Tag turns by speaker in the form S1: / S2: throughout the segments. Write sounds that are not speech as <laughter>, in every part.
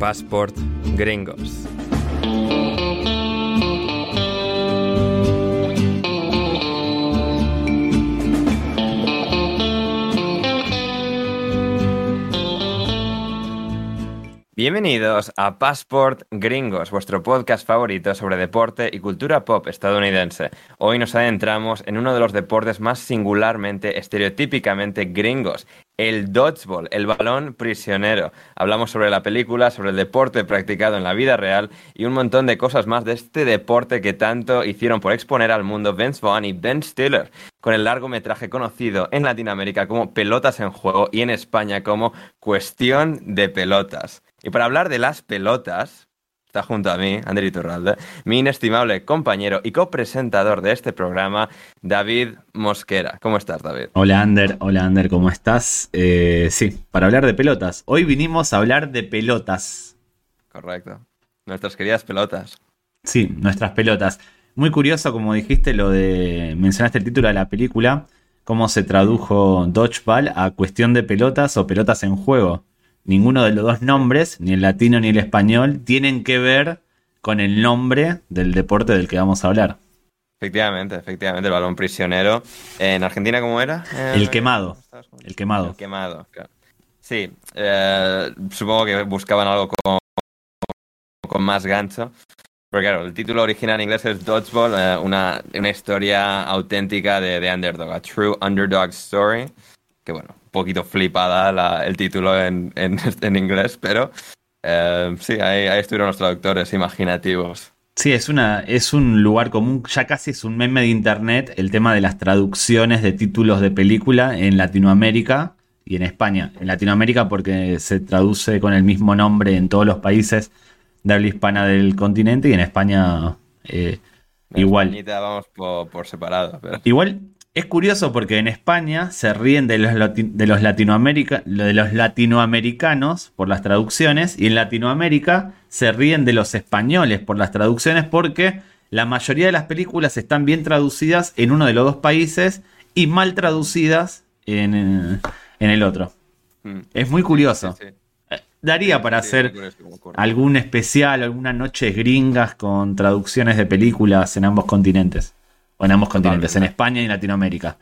S1: Passport Gringos. Bienvenidos a Passport Gringos, vuestro podcast favorito sobre deporte y cultura pop estadounidense. Hoy nos adentramos en uno de los deportes más singularmente, estereotípicamente gringos, el dodgeball, el balón prisionero. Hablamos sobre la película, sobre el deporte practicado en la vida real y un montón de cosas más de este deporte que tanto hicieron por exponer al mundo Vince Vaughn y Ben Stiller, con el largometraje conocido en Latinoamérica como Pelotas en Juego y en España como Cuestión de Pelotas. Y para hablar de las pelotas, está junto a mí, Ander Iturralde, mi inestimable compañero y copresentador de este programa, David Mosquera. ¿Cómo estás, David?
S2: Hola, Ander. Hola, Ander, ¿cómo estás? Eh, sí, para hablar de pelotas. Hoy vinimos a hablar de pelotas.
S1: Correcto. Nuestras queridas pelotas.
S2: Sí, nuestras pelotas. Muy curioso, como dijiste, lo de. mencionaste el título de la película, cómo se tradujo Dodgeball a cuestión de pelotas o pelotas en juego ninguno de los dos nombres, ni el latino ni el español, tienen que ver con el nombre del deporte del que vamos a hablar.
S1: Efectivamente, efectivamente, el balón prisionero. ¿En Argentina cómo era?
S2: el quemado. El quemado.
S1: El quemado, claro. Sí, eh, supongo que buscaban algo con, con más gancho. Porque claro, el título original en inglés es Dodgeball, eh, una, una, historia auténtica de, de underdog, a true underdog story. Que bueno, poquito flipada el título <laughs> en, inglés, pero eh, sí, ahí, estuvieron los traductores imaginativos.
S2: Sí, es, una, es un lugar común, ya casi es un meme de internet el tema de las traducciones de títulos de película en Latinoamérica y en España. En Latinoamérica porque se traduce con el mismo nombre en todos los países de habla hispana del continente y en España eh, igual.
S1: vamos por, separado.
S2: Igual es curioso porque en España se ríen de los, de los, de los latinoamericanos por las traducciones y en Latinoamérica se ríen de los españoles por las traducciones porque la mayoría de las películas están bien traducidas en uno de los dos países y mal traducidas en, el otro. Mm. Es muy curioso. Eh, daría para hacer algún especial, alguna noche gringas con traducciones de películas en ambos continentes. O en ambos continentes, en España y en Latinoamérica.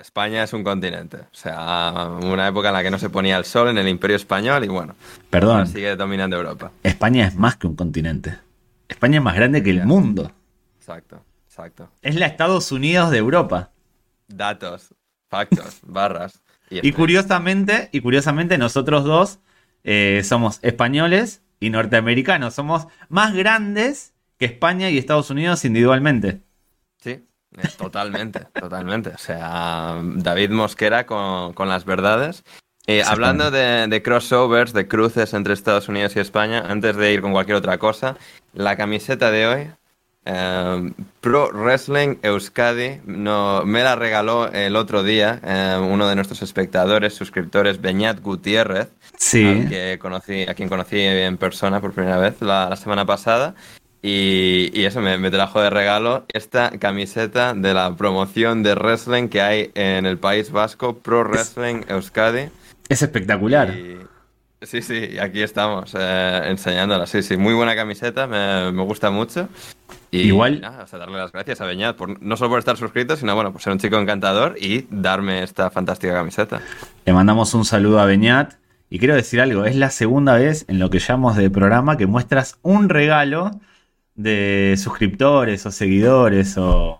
S1: España es un continente. O sea, una época en la que no se ponía el sol en el Imperio Español y bueno.
S2: Perdón.
S1: Sigue dominando Europa.
S2: España es más que un continente. España es más grande que el mundo.
S1: Exacto, exacto.
S2: Es la Estados Unidos de Europa.
S1: Datos, factos, <laughs> barras.
S2: Y, curiosamente, y curiosamente, nosotros dos eh, somos españoles y norteamericanos. Somos más grandes que España y Estados Unidos individualmente.
S1: Eh, totalmente, <laughs> totalmente. O sea, David Mosquera con, las verdades. Eh, hablando de, crossovers, de cruces entre Estados Unidos y España, antes de ir con cualquier otra cosa, la camiseta de hoy, eh, Pro Wrestling Euskadi, no, me la regaló el otro día uno de nuestros espectadores, suscriptores, Beñat Gutiérrez,
S2: sí.
S1: que conocí, a quien conocí en persona por primera vez la semana pasada. Y, eso me, trajo de regalo esta camiseta de la promoción de wrestling que hay en el País Vasco, Pro Wrestling Euskadi.
S2: Es espectacular.
S1: sí, sí, aquí estamos eh, enseñándola. Sí, sí, muy buena camiseta, me, gusta mucho. Y
S2: Igual.
S1: Nada, darle las gracias a Beñat, por, no solo por estar suscrito, sino bueno, por ser un chico encantador y darme esta fantástica camiseta.
S2: Le mandamos un saludo a Beñat. Y quiero decir algo, es la segunda vez en lo que llamamos de programa que muestras un regalo de suscriptores o seguidores o,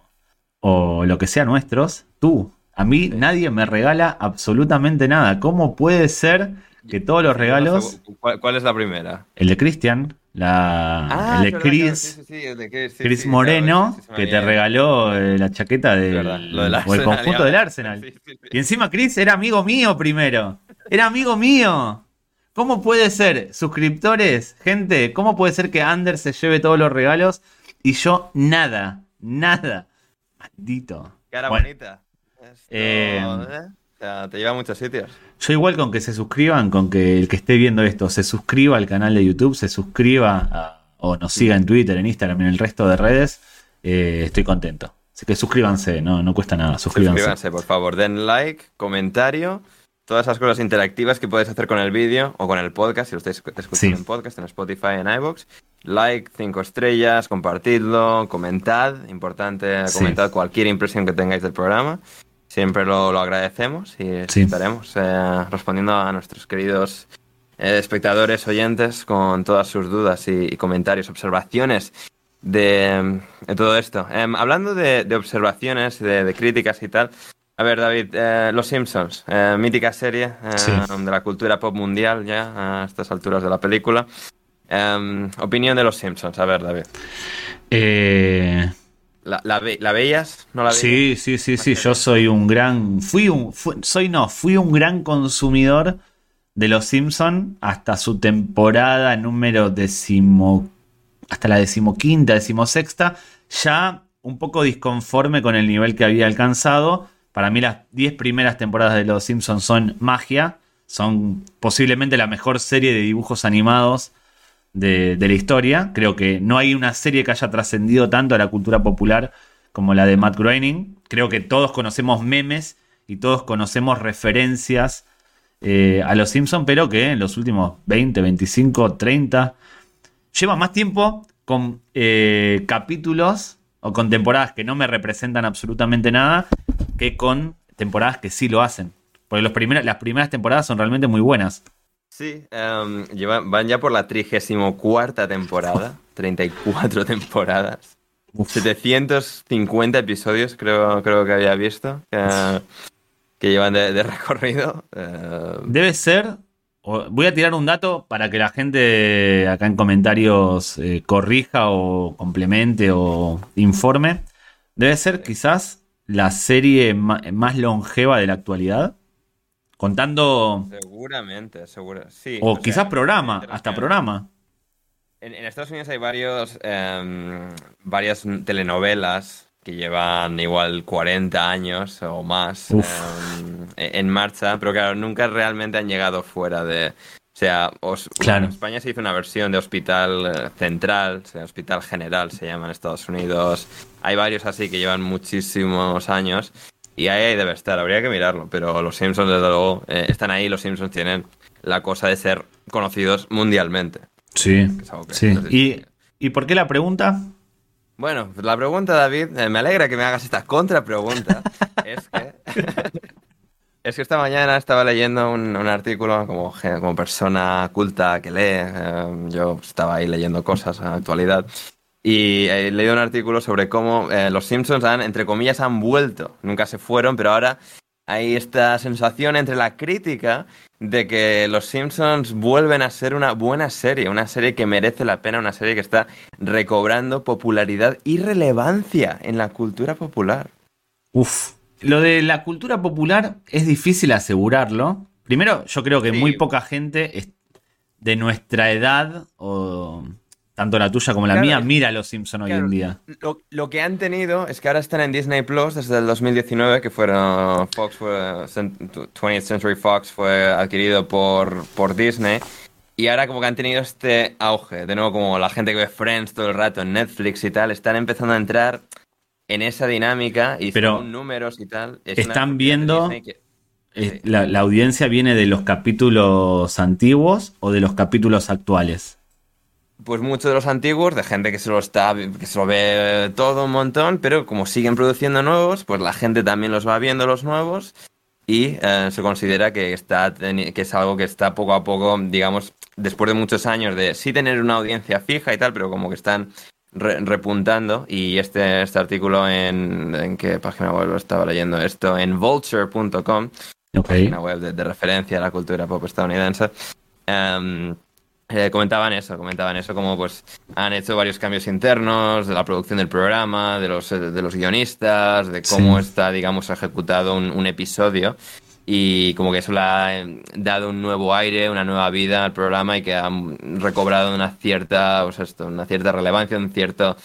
S2: lo que sea nuestros, tú. A mí nadie me regala absolutamente nada. ¿Cómo puede ser que todos los regalos...
S1: ¿Cuál, es la primera?
S2: El de Cristian, la, ah, el de Chris, Chris Moreno, que te regaló eh, la chaqueta del, o el conjunto del Arsenal. <laughs> Y encima Chris era amigo mío primero. Era amigo mío. ¿Cómo puede ser, suscriptores, gente, cómo puede ser que Anders se lleve todos los regalos y yo nada, nada? Maldito.
S1: Cara bonita. Eh, ¿eh? te lleva a muchos sitios.
S2: Yo igual con que se suscriban, con que el que esté viendo esto se suscriba al canal de YouTube, se suscriba o nos siga en Twitter, en Instagram y en el resto de redes, eh, estoy contento. Así que suscríbanse, no, no cuesta nada, suscríbanse.
S1: Suscríbanse, por favor, den like, comentario todas esas cosas interactivas que puedes hacer con el vídeo o con el podcast, si lo estáis escuchando
S2: Sí.
S1: en podcast, en Spotify, en iVoox. Like, cinco estrellas, compartidlo, comentad, importante,
S2: Sí.
S1: comentad cualquier impresión que tengáis del programa. Siempre lo, lo agradecemos y
S2: Sí.
S1: estaremos eh, respondiendo a nuestros queridos eh, espectadores, oyentes, con todas sus dudas y, y comentarios, observaciones de, de todo esto. Em, hablando de, de observaciones, de, de críticas y tal, a ver, David, eh, Los Simpsons, eh, mítica serie eh,
S2: Sí.
S1: de la cultura pop mundial ya a estas alturas de la película. Opinión de Los Simpsons, a ver, David.
S2: Eh,
S1: ¿La, la, ve- la veías? ¿No la veías?
S2: sí, sí, sí, sí. Yo soy un gran. Fui un. soy no, fui un gran consumidor de Los Simpson hasta su temporada número decimo. Hasta la decimoquinta, decimosexta. Ya un poco disconforme con el nivel que había alcanzado. Para mí, las 10 primeras temporadas de Los Simpsons son magia. Son posiblemente la mejor serie de dibujos animados de, la historia. Creo que no hay una serie que haya trascendido tanto a la cultura popular como la de Matt Groening. Creo que todos conocemos memes y todos conocemos referencias eh, a los Simpsons, pero que en los últimos 20, 25, 30 lleva más tiempo con eh, capítulos o con temporadas que no me representan absolutamente nada que con temporadas que sí lo hacen. Porque los las primeras temporadas son realmente muy buenas.
S1: Sí, em, llevan- van ya por la 34 temporada, 34 <laughs> temporadas.
S2: Uf.
S1: 750 episodios creo, creo que había visto que, que llevan de, de recorrido. Eh,
S2: Debe ser. Voy a tirar un dato para que la gente acá en comentarios eh, corrija o complemente o informe. Debe ser quizás la serie más longeva de la actualidad. Contando.
S1: seguramente, seguro. Sí,
S2: O,
S1: o sea,
S2: quizás programa, hasta programa.
S1: En, en Estados Unidos hay varios, em, varias telenovelas que llevan igual 40 años o más em, en marcha, pero claro, nunca realmente han llegado fuera de... O sea, os-
S2: Claro.
S1: en España se hizo una versión de Hospital eh, Central, o sea, Hospital General se llama en Estados Unidos. Hay varios así que llevan muchísimos años y ahí, debe estar, habría que mirarlo, pero los Simpsons desde luego eh, están ahí, los Simpsons tienen la cosa de ser conocidos mundialmente.
S2: Sí.
S1: que que-
S2: sí. ¿Y, ¿Y por qué la pregunta?
S1: Bueno, la pregunta, David, eh, me alegra que me hagas esta contrapregunta. <laughs> es que. es que esta mañana estaba leyendo un, un artículo como persona culta que lee. eh, yo estaba ahí leyendo cosas en la actualidad. Y he leído un artículo sobre cómo eh, los Simpsons han, entre comillas, han vuelto. Nunca se fueron, pero ahora hay esta sensación entre la crítica de que los Simpsons vuelven a ser una buena serie, una serie que merece la pena, una serie que está recobrando popularidad y relevancia en la cultura popular.
S2: Uf. Lo de la cultura popular es difícil asegurarlo. Primero, yo creo que
S1: Sí.
S2: muy poca gente de nuestra edad, o tanto la tuya como la
S1: Claro,
S2: mía, mira a los Simpson hoy en día.
S1: Lo, lo que han tenido es que ahora están en Disney Plus desde el 2019, que fueron Fox fue, Cent- 20th Century Fox fue adquirido por, por Disney. Y ahora como que han tenido este auge, de nuevo como la gente que ve Friends todo el rato en Netflix y tal, están empezando a entrar en esa dinámica y
S2: Pero
S1: según números y tal. es
S2: están viendo-
S1: que-
S2: Eh, la, la audiencia viene de los capítulos antiguos o de los capítulos actuales?
S1: Pues muchos de los antiguos, de gente que se lo está, que se lo ve todo un montón, pero como siguen produciendo nuevos, pues la gente también los va viendo los nuevos y eh, se considera que está que es algo que está poco a poco, digamos, después de muchos años de sí tener una audiencia fija y tal, pero como que están re- repuntando y este, este artículo en, en qué página web lo estaba leyendo esto en vulture.com
S2: Ok.
S1: página web de, de referencia a la cultura pop estadounidense. em, eh, comentaban eso, comentaban eso, como pues han hecho varios cambios internos de la producción del programa, de los, eh, de los guionistas, de cómo
S2: Sí.
S1: está, digamos, ejecutado un, un episodio. Y como que eso le ha eh, dado un nuevo aire, una nueva vida al programa y que han recobrado una cierta, pues esto, una cierta relevancia, un cierto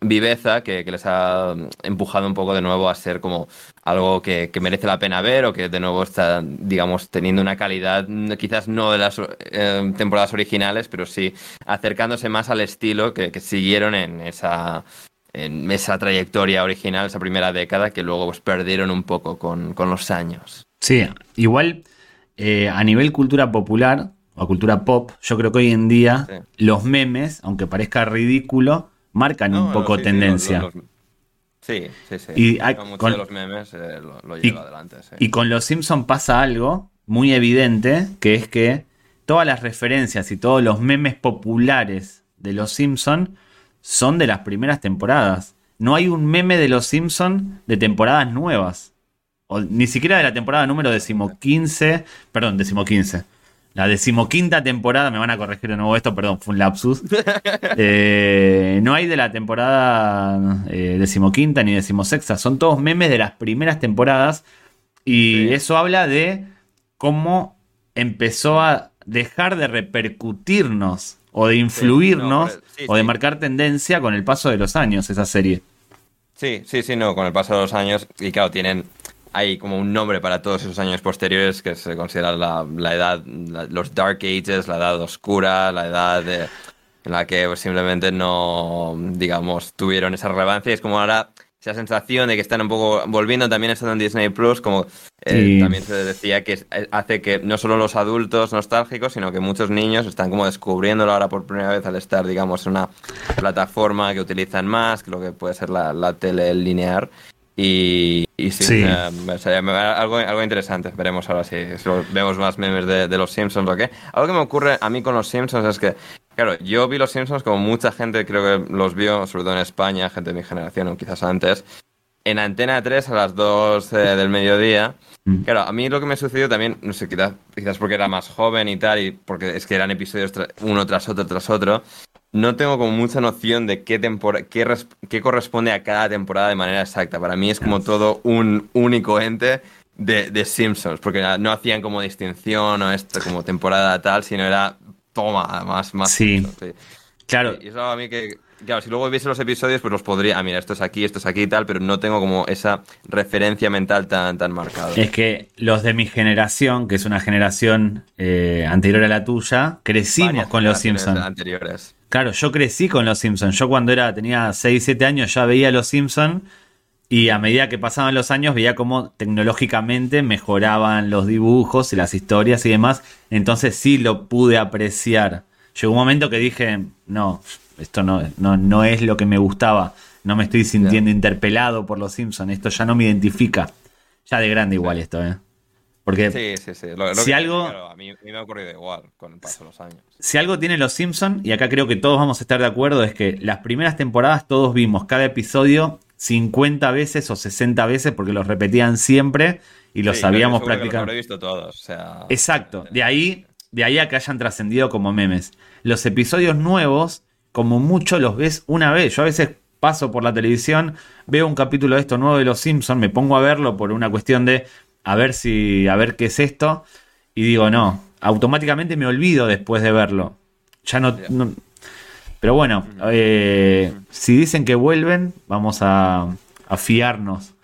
S1: viveza que, que les ha empujado un poco de nuevo a ser como algo que, que merece la pena ver o que de nuevo está, digamos, teniendo una calidad, quizás no de las eh, temporadas originales, pero sí acercándose más al estilo que, que siguieron en esa, en esa trayectoria original, esa primera década, que luego pues, perdieron un poco con, con los años.
S2: Sí, igual eh, a nivel cultura popular o cultura pop, yo creo que hoy en día
S1: Sí.
S2: los memes, aunque parezca ridículo, marcan
S1: No,
S2: un poco
S1: sí,
S2: tendencia.
S1: los- los- Sí, sí, sí.
S2: Y hay-
S1: Muchos
S2: con-
S1: de los memes eh, lo, lo
S2: Y-
S1: lleva adelante, sí.
S2: Y con los Simpson pasa algo muy evidente, que es que todas las referencias y todos los memes populares de los Simpson son de las primeras temporadas. No hay un meme de los Simpson de temporadas nuevas. O ni siquiera de la temporada número decimoquince. Perdón, decimoquince. La decimoquinta temporada, me van a corregir de nuevo esto, perdón, fue un lapsus. <laughs> Eh, no hay de la temporada eh, decimoquinta ni decimosexta, son todos memes de las primeras temporadas. Y
S1: Sí.
S2: eso habla de cómo empezó a dejar de repercutirnos o de influirnos
S1: no, sí,
S2: o de marcar tendencia con el paso de los años esa serie.
S1: Sí, sí, sí, no, con el paso de los años, y claro, tienen, hay como un nombre para todos esos años posteriores que se considera la, la edad, la- los Dark Ages, la edad oscura, la edad de- en la que pues, simplemente no, digamos, tuvieron esa relevancia. Y es como ahora esa sensación de que están un poco volviendo también estando en Disney Plus, como eh,
S2: Sí.
S1: también se decía que eh, hace que no solo los adultos nostálgicos, sino que muchos niños están como descubriéndolo ahora por primera vez al estar, digamos, en una plataforma que utilizan más, que lo que puede ser la, la tele lineal. Y, y sí,
S2: Sí.
S1: eh, sería- algo, algo interesante. Veremos ahora si, si vemos más memes de, de los Simpsons o qué. Algo que me ocurre a mí con los Simpsons es que, claro, yo vi los Simpsons como mucha gente creo que los vio, sobre todo en España, gente de mi generación o quizás antes, en Antena 3 a las 2 eh, <laughs> del mediodía.
S2: Mm.
S1: Claro, a mí lo que me sucedió también, no sé, quizás, quizás porque era más joven y tal, y porque es que eran episodios tra- uno tras otro tras otro, no tengo como mucha noción de qué, tempora- qué, qué corresponde a cada temporada de manera exacta. Para mí es como todo un único ente de, de Simpsons, porque no hacían como distinción o esto como temporada tal, sino era toma, más, más.
S2: Sí.
S1: Simpsons, sí.
S2: Claro,
S1: Y eso a mí que, claro, si luego viese los episodios, pues los podría, ah, mira, esto es aquí, esto es aquí y tal, pero no tengo como esa referencia mental tan, tan marcada.
S2: es que los de mi generación, que es una generación eh, anterior a la tuya, crecimos
S1: Varias
S2: con los Simpsons.
S1: Anteriores.
S2: Claro, yo crecí con los Simpsons. Yo cuando era, tenía 6, 7 años ya veía los Simpsons y a medida que pasaban los años veía cómo tecnológicamente mejoraban los dibujos y las historias y demás. Entonces sí lo pude apreciar. Llegó un momento que dije, no, esto no, no, no es lo que me gustaba. No me estoy sintiendo interpelado por los Simpsons. Esto ya no me identifica. Ya de grande igual esto, ¿eh? Porque
S1: Sí, sí, sí. Lo- lo
S2: Si
S1: que-
S2: algo-
S1: claro, a, mí, a mí me ha ocurrido igual con el paso de los años.
S2: si algo tiene los Simpson y acá creo que todos vamos a estar de acuerdo, es que las primeras temporadas todos vimos cada episodio 50 veces o 60 veces porque los repetían siempre y los
S1: Sí,
S2: sabíamos practicar.
S1: Los habré visto todos. O sea,
S2: Exacto, de ahí, de ahí a que hayan trascendido como memes. Los episodios nuevos, como mucho los ves una vez. Yo a veces paso por la televisión, veo un capítulo de esto nuevo de Los Simpsons, me pongo a verlo por una cuestión de a ver si, a ver qué es esto, y digo, no, automáticamente me olvido después de verlo. Ya no. Pero bueno, eh, si dicen que vuelven, vamos a, a fiarnos.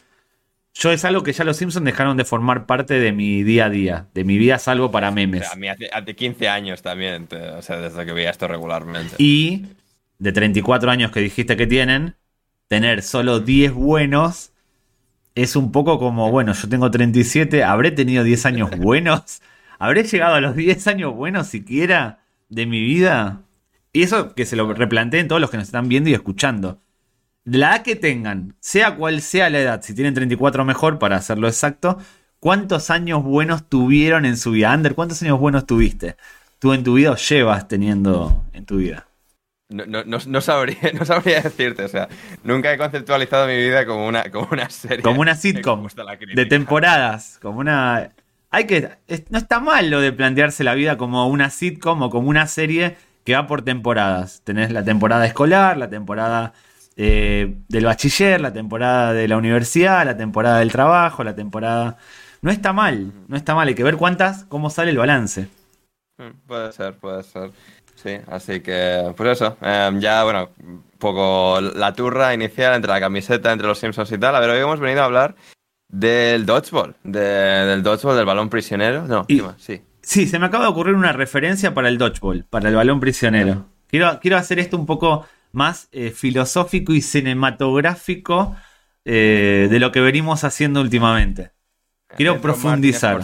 S2: Yo es algo que ya los Simpsons dejaron de formar parte de mi día a día, de mi vida salvo para
S1: o
S2: memes.
S1: sea, a mí hace, hace 15 años también, te- o sea, desde que veía esto regularmente.
S2: Y de 34 años que dijiste que tienen, tener solo 10 buenos es un poco como, bueno, yo tengo 37, ¿habré tenido 10 años <laughs> buenos? ¿Habré llegado a los 10 años buenos siquiera de mi vida? Y eso que se lo replanteen todos los que nos están viendo y escuchando. La edad que tengan, sea cual sea la edad, si tienen 34 mejor para hacerlo exacto, ¿cuántos años buenos tuvieron en su vida? Ander, ¿cuántos años buenos tuviste? ¿Tú en tu vida o llevas teniendo en tu vida?
S1: No, no, no, no sabría, <laughs> no sabría decirte, o sea, nunca he conceptualizado mi vida como una, como una serie.
S2: Como una sitcom de temporadas, como una... Hay que... no está mal lo de plantearse la vida como una sitcom o como una serie que va por temporadas. Tenés la temporada escolar, la temporada eh, del bachiller, la temporada de la universidad, la temporada del trabajo, la temporada... No está mal, no está mal. Hay que ver cuántas, cómo sale el balance.
S1: Mm, Puede ser, puede ser. Sí, así que, pues eso. em, ya, bueno, un poco la turra inicial entre la camiseta, entre los Simpsons y tal. A ver, hoy hemos venido a hablar del dodgeball, de- del dodgeball, del balón prisionero. No, sí.
S2: Sí, se me acaba de ocurrir una referencia para el dodgeball, para el balón prisionero. Quiero, quiero hacer esto un poco más eh, filosófico y cinematográfico eh, de lo que venimos haciendo últimamente. Quiero profundizar.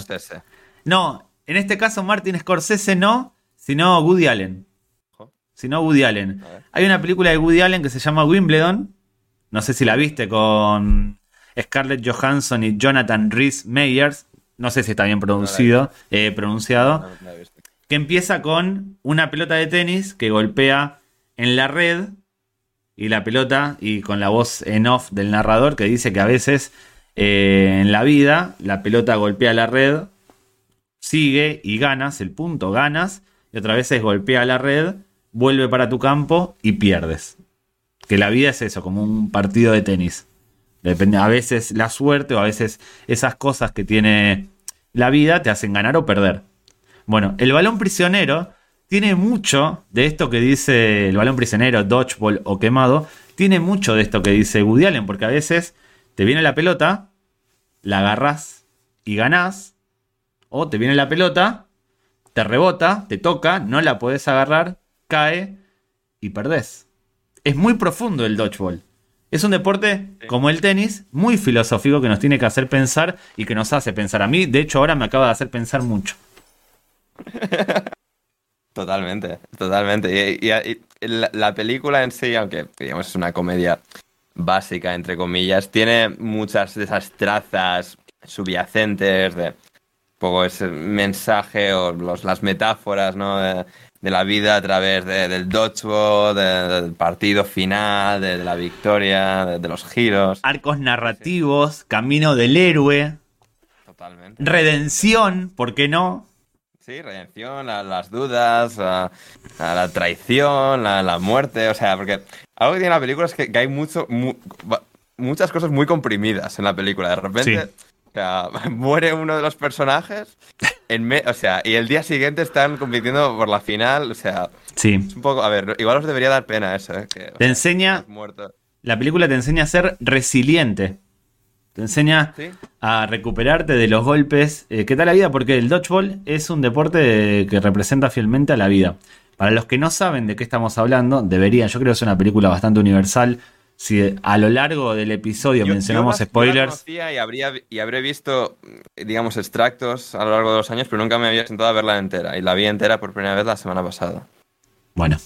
S2: No, En este caso, Martin Scorsese no, sino Woody Allen. Sino Woody Allen. Hay una película de Woody Allen que se llama Wimbledon. No sé si la viste con Scarlett Johansson y Jonathan Rhys Meyers. No sé si está bien producido, eh, pronunciado. Que empieza con una pelota de tenis que golpea en la red y la pelota y con la voz en off del narrador que dice que a veces eh, en la vida la pelota golpea la red, sigue y ganas el punto, ganas y otras veces golpea la red, vuelve para tu campo y pierdes. Que la vida es eso, como un partido de tenis. Depende, a veces la suerte o a veces esas cosas que tiene la vida te hacen ganar o perder. Bueno, el balón prisionero tiene mucho de esto que dice el balón prisionero, dodgeball o quemado. Tiene mucho de esto que dice Woody Allen, porque a veces te viene la pelota, la agarras y ganás. O te viene la pelota, te rebota, te toca, no la podés agarrar, cae y perdés. Es muy profundo el dodgeball. Es un deporte como el tenis, muy filosófico que nos tiene que hacer pensar y que nos hace pensar. A mí, de hecho, ahora me acaba de hacer pensar mucho. <laughs>
S1: Totalmente, totalmente. Y, y- y la, la película en sí, aunque digamos es una comedia básica, entre comillas, tiene muchas de esas trazas subyacentes de un poco ese mensaje o los- las metáforas ¿no? De, la vida a través de- del dodgeball, de- del partido final, de, de la victoria, de, los giros.
S2: Arcos narrativos, camino del héroe,
S1: Totalmente.
S2: redención, ¿por qué no?
S1: Sí, redención, a las dudas, a, a la traición, a la muerte, o sea, porque algo que tiene la película es que, que hay mucho, mu- muchas cosas muy comprimidas en la película. De repente,
S2: Sí.
S1: o sea, <laughs> muere uno de los personajes, en me- o sea, y el día siguiente están compitiendo por la final, o sea,
S2: Sí.
S1: es un poco, a ver, igual os debería dar pena eso, ¿eh? Que,
S2: Te
S1: sea,
S2: enseña, la película te enseña a ser resiliente. Te enseña
S1: Sí,
S2: a recuperarte de los golpes. Eh, ¿Qué tal la vida? Porque el dodgeball es un deporte que representa fielmente a la vida. Para los que no saben de qué estamos hablando, deberían, yo creo que es una película bastante universal. Si a lo largo del episodio
S1: Yo-
S2: mencionamos
S1: yo la- yo la
S2: spoilers,
S1: conocía y, habría, y habré visto, digamos, extractos a lo largo de los años, pero nunca me había sentado a verla entera. Y la vi entera por primera vez la semana pasada.
S2: Bueno,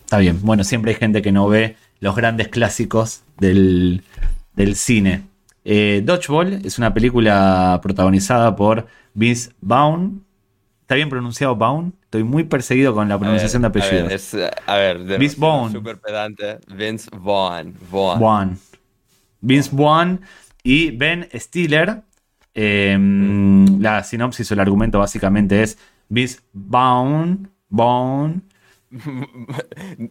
S2: está bien. Bueno, siempre hay gente que no ve los grandes clásicos del, del cine. Eh, Dodgeball es una película protagonizada por Vince Vaughn. ¿Está bien pronunciado Vaughn? Estoy muy perseguido con la pronunciación
S1: A ver,
S2: de apellidos.
S1: A ver, es, a ver de
S2: Vince Vaughn.
S1: Súper pedante. Vince Vaughn. Vaughn.
S2: Vaughn. Vince Vaughn y Ben Stiller. Eh, La sinopsis o el argumento básicamente es Vince Vaughn. Vaughn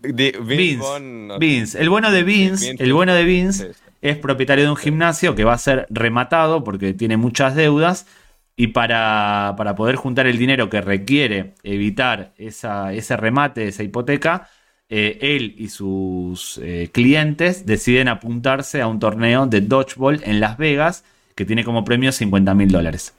S1: Vince,
S2: Vince, el bueno de Vince, el bueno de Vince es propietario de un gimnasio que va a ser rematado porque tiene muchas deudas y para, para poder juntar el dinero que requiere evitar esa- ese remate, esa hipoteca, eh, él y sus eh, clientes deciden apuntarse a un torneo de dodgeball en Las Vegas que tiene como premio 50 mil dólares.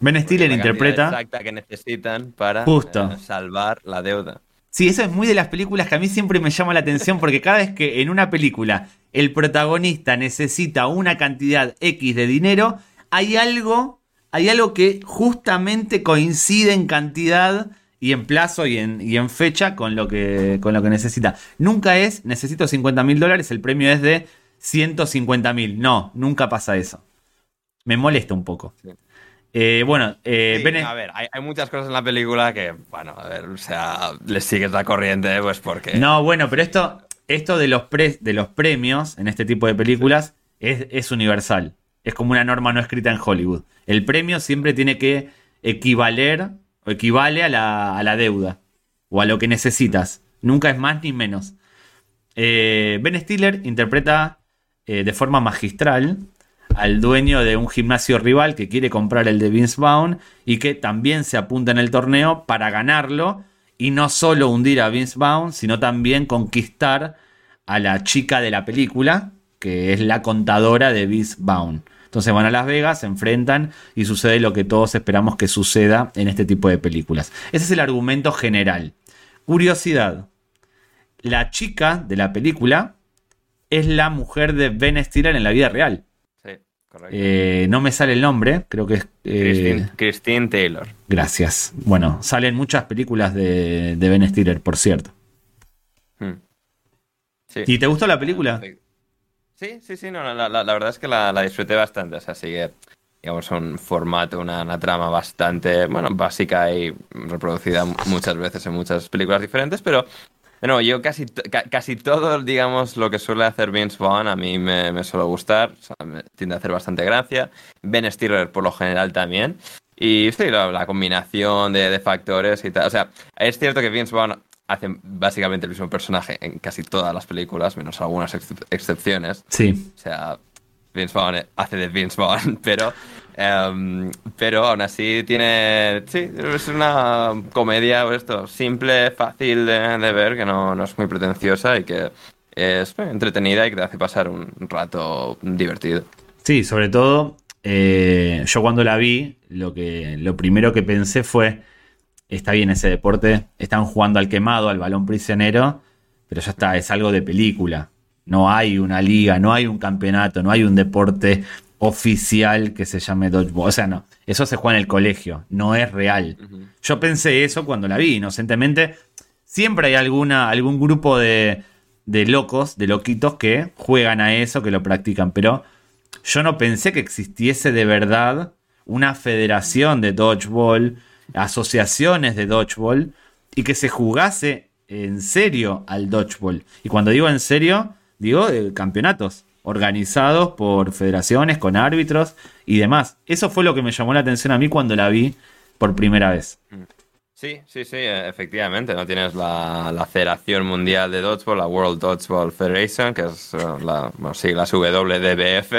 S2: Ben Stiller interpreta...
S1: exacta que necesitan para
S2: Justo.
S1: eh, salvar la deuda.
S2: Sí, eso es muy de las películas que a mí siempre me llama la atención porque cada vez que en una película el protagonista necesita una cantidad X de dinero, hay algo, hay algo que justamente coincide en cantidad y en plazo y en, y en fecha con lo, que, con lo que necesita. Nunca es, necesito 50 mil dólares, el premio es de 150 mil. No, nunca pasa eso. Me molesta un poco.
S1: Sí.
S2: Eh, bueno, eh,
S1: Sí,
S2: Ben-
S1: a ver, hay, hay muchas cosas en la película que, bueno, a ver, o sea, les sigues la corriente, pues porque...
S2: No, bueno, pero esto, esto de, los pre- de los premios en este tipo de películas es, es universal. Es como una norma no escrita en Hollywood. El premio siempre tiene que equivaler o equivale a la, a la deuda o a lo que necesitas. Nunca es más ni menos. Eh, ben Stiller interpreta eh, de forma magistral al dueño de un gimnasio rival que quiere comprar el de Vince Vaughn y que también se apunta en el torneo para ganarlo y no solo hundir a Vince Vaughn, sino también conquistar a la chica de la película, que es la contadora de Vince Vaughn. Entonces van a Las Vegas, se enfrentan y sucede lo que todos esperamos que suceda en este tipo de películas. Ese es el argumento general. Curiosidad. La chica de la película es la mujer de Ben Stiller en la vida real.
S1: Sí,
S2: Eh, no me sale el nombre, creo que es.
S1: Eh, Christine, Taylor.
S2: Gracias. Bueno, salen muchas películas de, Ben Stiller, por cierto. Hmm. ¿Y te gustó la película?
S1: Sí, sí, sí, no, la, verdad es que la, disfruté bastante. O sea, sigue, digamos, un formato, una, trama bastante, bueno, básica y reproducida muchas veces en muchas películas diferentes, pero bueno, yo casi, casi todo, digamos, lo que suele hacer Vince Vaughn a mí me, suele gustar, me tiende a hacer bastante gracia. Ben Stiller por lo general también. Y sí, la, combinación de, factores y tal. O sea, es cierto que Vince Vaughn hace básicamente el mismo personaje en casi todas las películas, menos algunas excepciones.
S2: Sí.
S1: O sea, Vince Vaughn hace de Vince Vaughn, <laughs> pero Em, pero aún así tiene. Sí, es una comedia pues esto, simple, fácil de, ver, que no, es muy pretenciosa y que es entretenida y que te hace pasar un rato divertido.
S2: Sí, sobre todo, eh, yo cuando la vi, lo, que, lo primero que pensé fue: está bien ese deporte, están jugando al quemado, al balón prisionero, pero ya está, es algo de película. No hay una liga, no hay un campeonato, no hay un deporte oficial que se llame Dodgeball. O sea, no, eso se juega en el colegio, no es real. Yo pensé eso cuando la vi, inocentemente. Siempre hay alguna, algún grupo de, de locos, de loquitos que juegan a eso, que lo practican, pero yo no pensé que existiese de verdad una federación de dodgeball, asociaciones de dodgeball, y que se jugase en serio al dodgeball. Y cuando digo en serio, digo campeonatos organizados por federaciones, con árbitros y demás. Eso fue lo que me llamó la atención a mí cuando la vi por primera vez.
S1: Sí, sí, sí, efectivamente. No tienes la, Federación Mundial de Dodgeball, la World Dodgeball Federation, que es eh, la, bueno, sí, WDBF.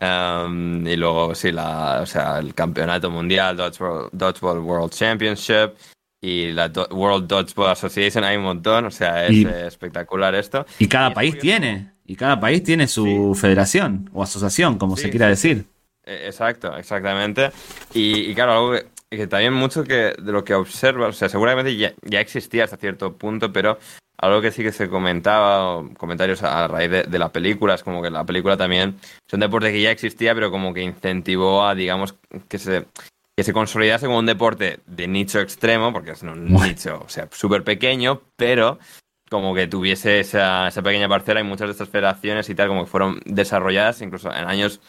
S1: Um, <laughs> y luego, sí, la, o sea, el Campeonato Mundial Dodgeball, World Championship y la World Dodgeball Association. Hay un montón, o sea, es espectacular esto.
S2: Y cada país tiene. Y cada país tiene su federación o asociación, como se quiera decir.
S1: E, exacto, exactamente. Y, claro, algo que, también mucho que de lo que observa, o sea, seguramente ya, existía hasta cierto punto, pero algo que sí que se comentaba, comentarios a raíz de, la película, es como que la película también es un deporte que ya existía, pero como que incentivó a, digamos, que se, que se consolidase como un deporte de nicho extremo, porque es un nicho, o sea, súper pequeño, pero como que tuviese esa, esa pequeña parcela y muchas de estas federaciones y tal como que fueron desarrolladas incluso en años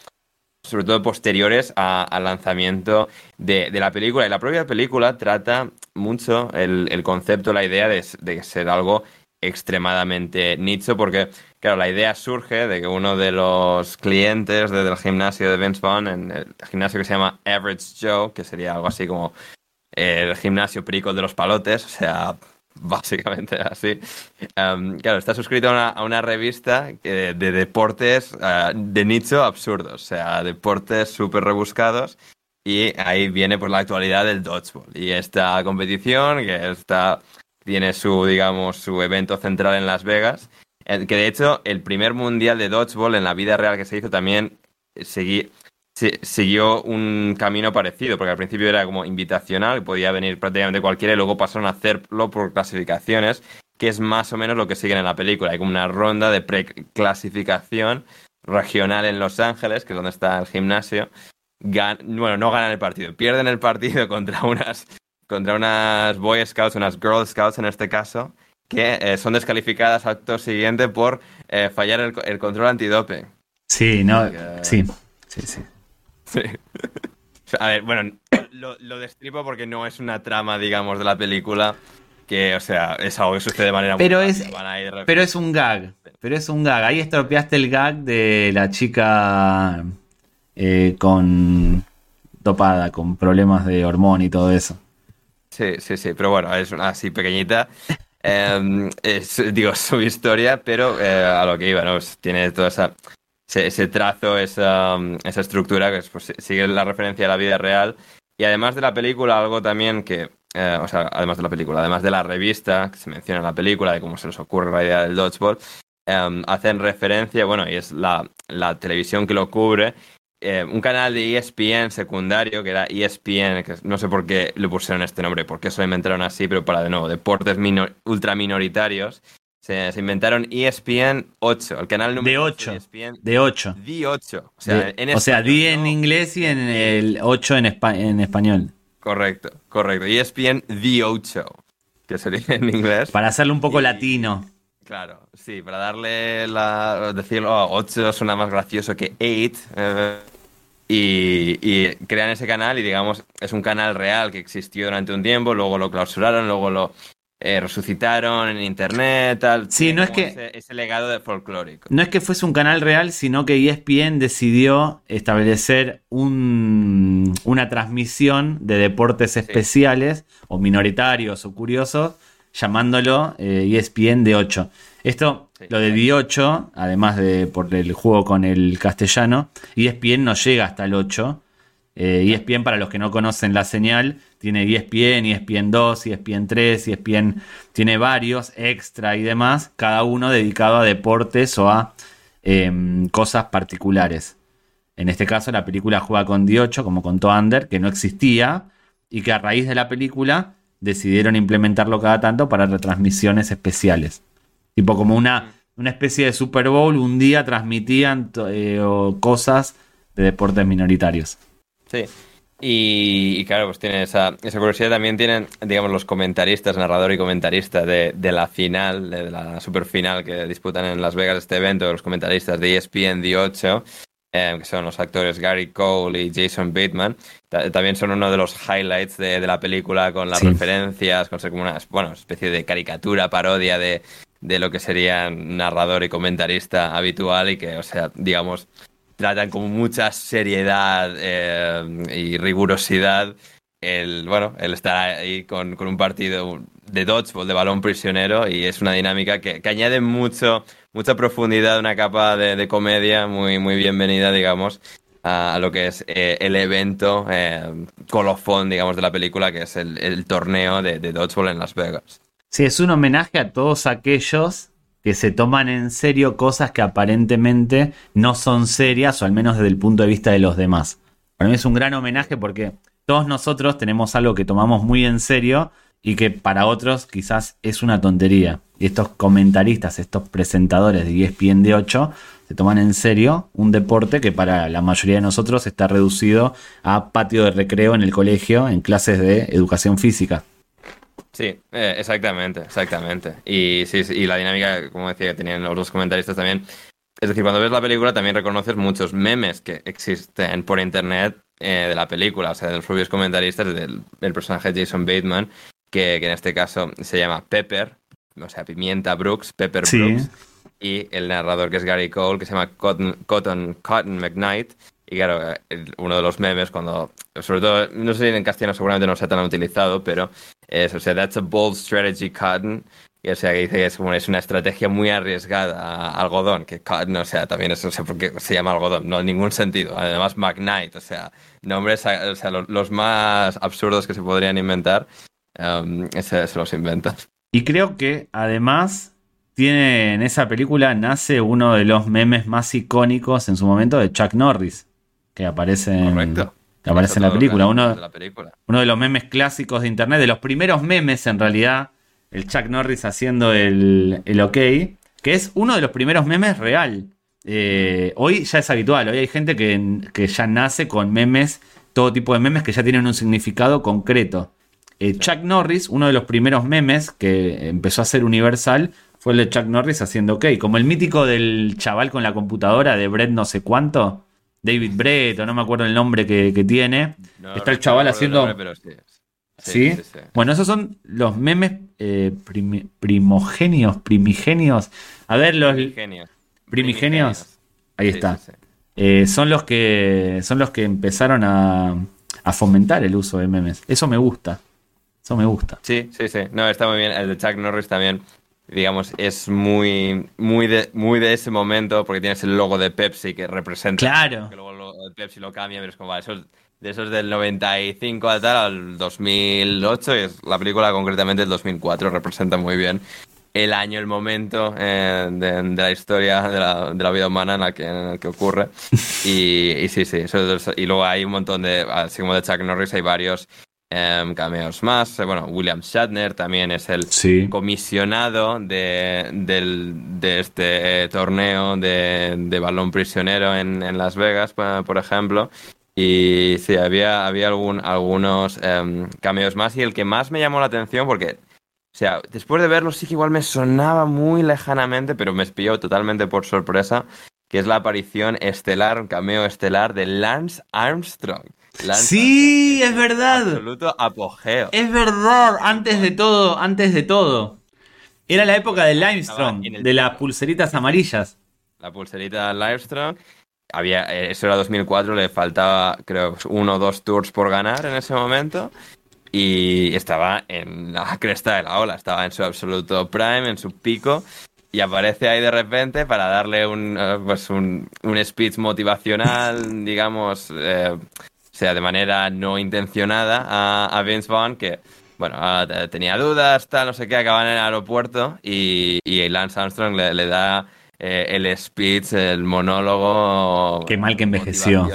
S1: sobre todo posteriores al lanzamiento de, la película. Y la propia película trata mucho el, concepto, la idea de, ser algo extremadamente nicho, porque, claro, la idea surge de que uno de los clientes del gimnasio de Vince Vaughn, en el gimnasio que se llama Average Joe, que sería algo así como el gimnasio perico de los palotes, o sea, <laughs> básicamente así. Em, claro, está suscrito a una, revista de deportes eh, de nicho absurdos, o sea, deportes súper rebuscados. Y ahí viene pues la actualidad del dodgeball. Y esta competición, que está, tiene su, digamos, su evento central en Las Vegas, que de hecho el primer mundial de dodgeball en la vida real que se hizo también seguí, siguió un camino parecido, porque al principio era como invitacional, podía venir prácticamente cualquiera y luego pasaron a hacerlo por clasificaciones, que es más o menos lo que siguen en la película. Hay como una ronda de preclasificación regional en Los Ángeles, que es donde está el gimnasio. bueno, no ganan el partido, pierden el partido <laughs> contra unas, contra unas Boy Scouts, unas Girl Scouts en este caso, que eh, son descalificadas acto siguiente por eh, fallar el, el, control antidoping.
S2: Sí, no, sí, sí, sí. <laughs>
S1: A ver, bueno, lo, destripo porque no es una trama, digamos, de la película que, o sea, es algo que sucede de manera
S2: pero muy es, Pero es un gag. Pero es un gag. Ahí estropeaste el gag de la chica eh, con topada, con problemas de hormón y todo eso.
S1: Sí, sí, sí. Pero bueno, es una así pequeñita. <laughs> Em, digo, su historia, pero eh, a lo que iba, ¿no? Tiene toda esa ese, trazo, esa, esa estructura que pues, sigue la referencia a la vida real. Y además de la película, algo también que, eh, o sea, además de la película, además de la revista que se menciona en la película, de cómo se les ocurre la idea del dodgeball, em, hacen referencia, bueno, y es la, la televisión que lo cubre, eh, un canal de ESPN secundario, que era ESPN, que no sé por qué le pusieron este nombre, por qué se lo inventaron así, pero para, de nuevo, deportes ultra minoritarios, Se, se inventaron ESPN 8, el canal número
S2: De
S1: 8
S2: 8.
S1: ESPN
S2: De 8.
S1: The 8. O sea,
S2: De-
S1: en
S2: o sea,
S1: español,
S2: di en inglés y en el 8 en, espa- en español.
S1: Correcto, correcto. ESPN The 8, que sería <laughs> en inglés.
S2: Para hacerlo un poco
S1: Y-
S2: latino.
S1: Claro, sí, para darle la. decirlo, oh, 8 suena más gracioso que 8. eh, y, y crean ese canal y digamos, es un canal real que existió durante un tiempo, luego lo clausuraron, luego lo eh, resucitaron en internet, tal.
S2: Sí, no es que-
S1: Ese, ese legado de folclórico.
S2: No es que fuese un canal real, sino que ESPN decidió establecer un- una transmisión de deportes especiales o minoritarios o curiosos, llamándolo eh, ESPN de 8. Esto,
S1: Sí,
S2: lo de
S1: exacto.
S2: 18, además de por el juego con el castellano, ESPN no llega hasta el 8. Eh, ESPN, para los que no conocen la señal, tiene ESPN, ESPN 2, ESPN 3, ESPN tiene varios extra y demás, cada uno dedicado a deportes o a em, cosas particulares. En este caso, la película juega con 18, como contó Ander, que no existía y que a raíz de la película decidieron implementarlo cada tanto para retransmisiones especiales. Tipo como una, una especie de Super Bowl, un día transmitían eh, cosas de deportes minoritarios.
S1: Sí. Y, y claro, pues tiene esa, esa curiosidad. También tienen, digamos, los comentaristas, narrador y comentarista de, de la final, de la super final que disputan en Las Vegas este evento, los comentaristas de ESPN D8, eh, que son los actores Gary Cole y Jason Bateman. Ta- También son uno de los highlights de, de la película con las
S2: Sí.
S1: referencias, con ser como una bueno, especie de caricatura, parodia de, de lo que sería narrador y comentarista habitual y que, o sea, digamos, tratan con mucha seriedad eh, y rigurosidad el, bueno, el estar ahí con, con un partido de dodgeball, de balón prisionero, y es una dinámica que, que añade mucho, mucha profundidad, una capa de, comedia muy, muy bienvenida, digamos, a, lo que es eh, el evento eh, colofón, digamos, de la película, que es el, el torneo de dodgeball en Las Vegas.
S2: Sí, es un homenaje a todos aquellos que se toman en serio cosas que aparentemente no son serias, o al menos desde el punto de vista de los demás. Para mí es un gran homenaje porque todos nosotros tenemos algo que tomamos muy en serio y que para otros quizás es una tontería. Y estos comentaristas, estos presentadores de ESPN de 8 se toman en serio un deporte que para la mayoría de nosotros está reducido a patio de recreo en el colegio, en clases de educación física.
S1: Sí, eh, exactamente, exactamente. Y sí, sí, y la dinámica, como decía, que tenían los dos comentaristas también. Es decir, cuando ves la película también reconoces muchos memes que existen por internet eh, de la película, o sea, de los propios comentaristas, del, del personaje Jason Bateman, que, que en este caso se llama Pepper, o sea, Pimienta Brooks, Pepper
S2: Sí.
S1: Brooks, y el narrador que es Gary Cole, que se llama Cotton, Cotton, Cotton McKnight. Y claro, eh, uno de los memes, cuando, sobre todo, no sé si en castellano seguramente no sea tan utilizado, pero es, o sea, that's a bold strategy, Cotton. Y, o sea, que dice que es, como, es una estrategia muy arriesgada, a- algodón, que Cotton, o sea, también es, no sé por qué se llama algodón, no en ningún sentido. Además, McKnight, o sea, nombres, o sea, los, los más absurdos que se podrían inventar, um, se, se los inventan.
S2: Y creo que además tiene en esa película nace uno de los memes más icónicos en su momento de Chuck Norris, que aparece en,
S1: Correcto.
S2: Que aparece en la
S1: Todo lo
S2: película.
S1: que-
S2: Uno,
S1: de la película.
S2: uno de los memes clásicos de internet, de los primeros memes en realidad, el Chuck Norris haciendo el, el ok, que es uno de los primeros memes real. Eh, hoy ya es habitual, hoy hay gente que, que ya nace con memes, todo tipo de memes que ya tienen un significado concreto. Eh, Chuck Norris, uno de los primeros memes que empezó a ser universal, fue el de Chuck Norris haciendo ok, como el mítico del chaval con la computadora de Brett no sé cuánto, David Brett, o no me acuerdo el nombre que, que tiene.
S1: No,
S2: Está el
S1: no
S2: chaval
S1: el
S2: haciendo-
S1: nombre, pero sí.
S2: ¿Sí?
S1: sí, sí.
S2: Bueno, esos son los memes eh, primi- primogenios, primigenios. A ver, los
S1: Primigenios.
S2: primigenios. Ahí
S1: Sí,
S2: está. Eh, son los que son los que empezaron a, a fomentar el uso de memes. Eso me gusta. Eso me gusta.
S1: Sí, sí, sí. No, está muy bien. El de Chuck Norris también, digamos, es muy, muy, de, muy de ese momento porque tienes el logo de Pepsi que representa.
S2: Claro.
S1: Que luego el Pepsi lo cambia, pero es como, vale, eso es- de esos del 95 al tal al 2008, y es la película concretamente del 2004, representa muy bien el año, el momento eh, de, de la historia de la, de la vida humana en la que, en el que ocurre. <laughs> Y, y sí, sí, eso es- y luego hay un montón de, así como de Chuck Norris, hay varios em, cameos más. Eh, Bueno, William Shatner también es el
S2: Sí.
S1: comisionado de, del- de este eh, torneo de, de balón prisionero en, en Las Vegas, por ejemplo. Y sí, había, había algún, algunos em, cameos más y el que más me llamó la atención porque, o sea, después de verlo sí que igual me sonaba muy lejanamente, pero me espió totalmente por sorpresa, que es la aparición estelar, un cameo estelar de Lance Armstrong.
S2: Sí, es verdad.
S1: Absoluto apogeo.
S2: Es verdad, antes de todo, antes de todo. Era la época de Limestone, de las pulseritas amarillas.
S1: la pulserita Livestrong. Había, eh, eso era 2004, le faltaba, creo, uno o dos tours por ganar en ese momento. Y estaba en la cresta de la ola, estaba en su absoluto prime, en su pico. Y aparece ahí de repente para darle un, eh, pues un, un speech motivacional, <laughs> digamos, eh, sea, de manera no intencionada a, a Vince Vaughn, que, bueno, te- tenía dudas, tal, no sé qué, acaban en el aeropuerto y, y Lance Armstrong le, le da eh, el speech, el monólogo.
S2: Qué mal que envejeció.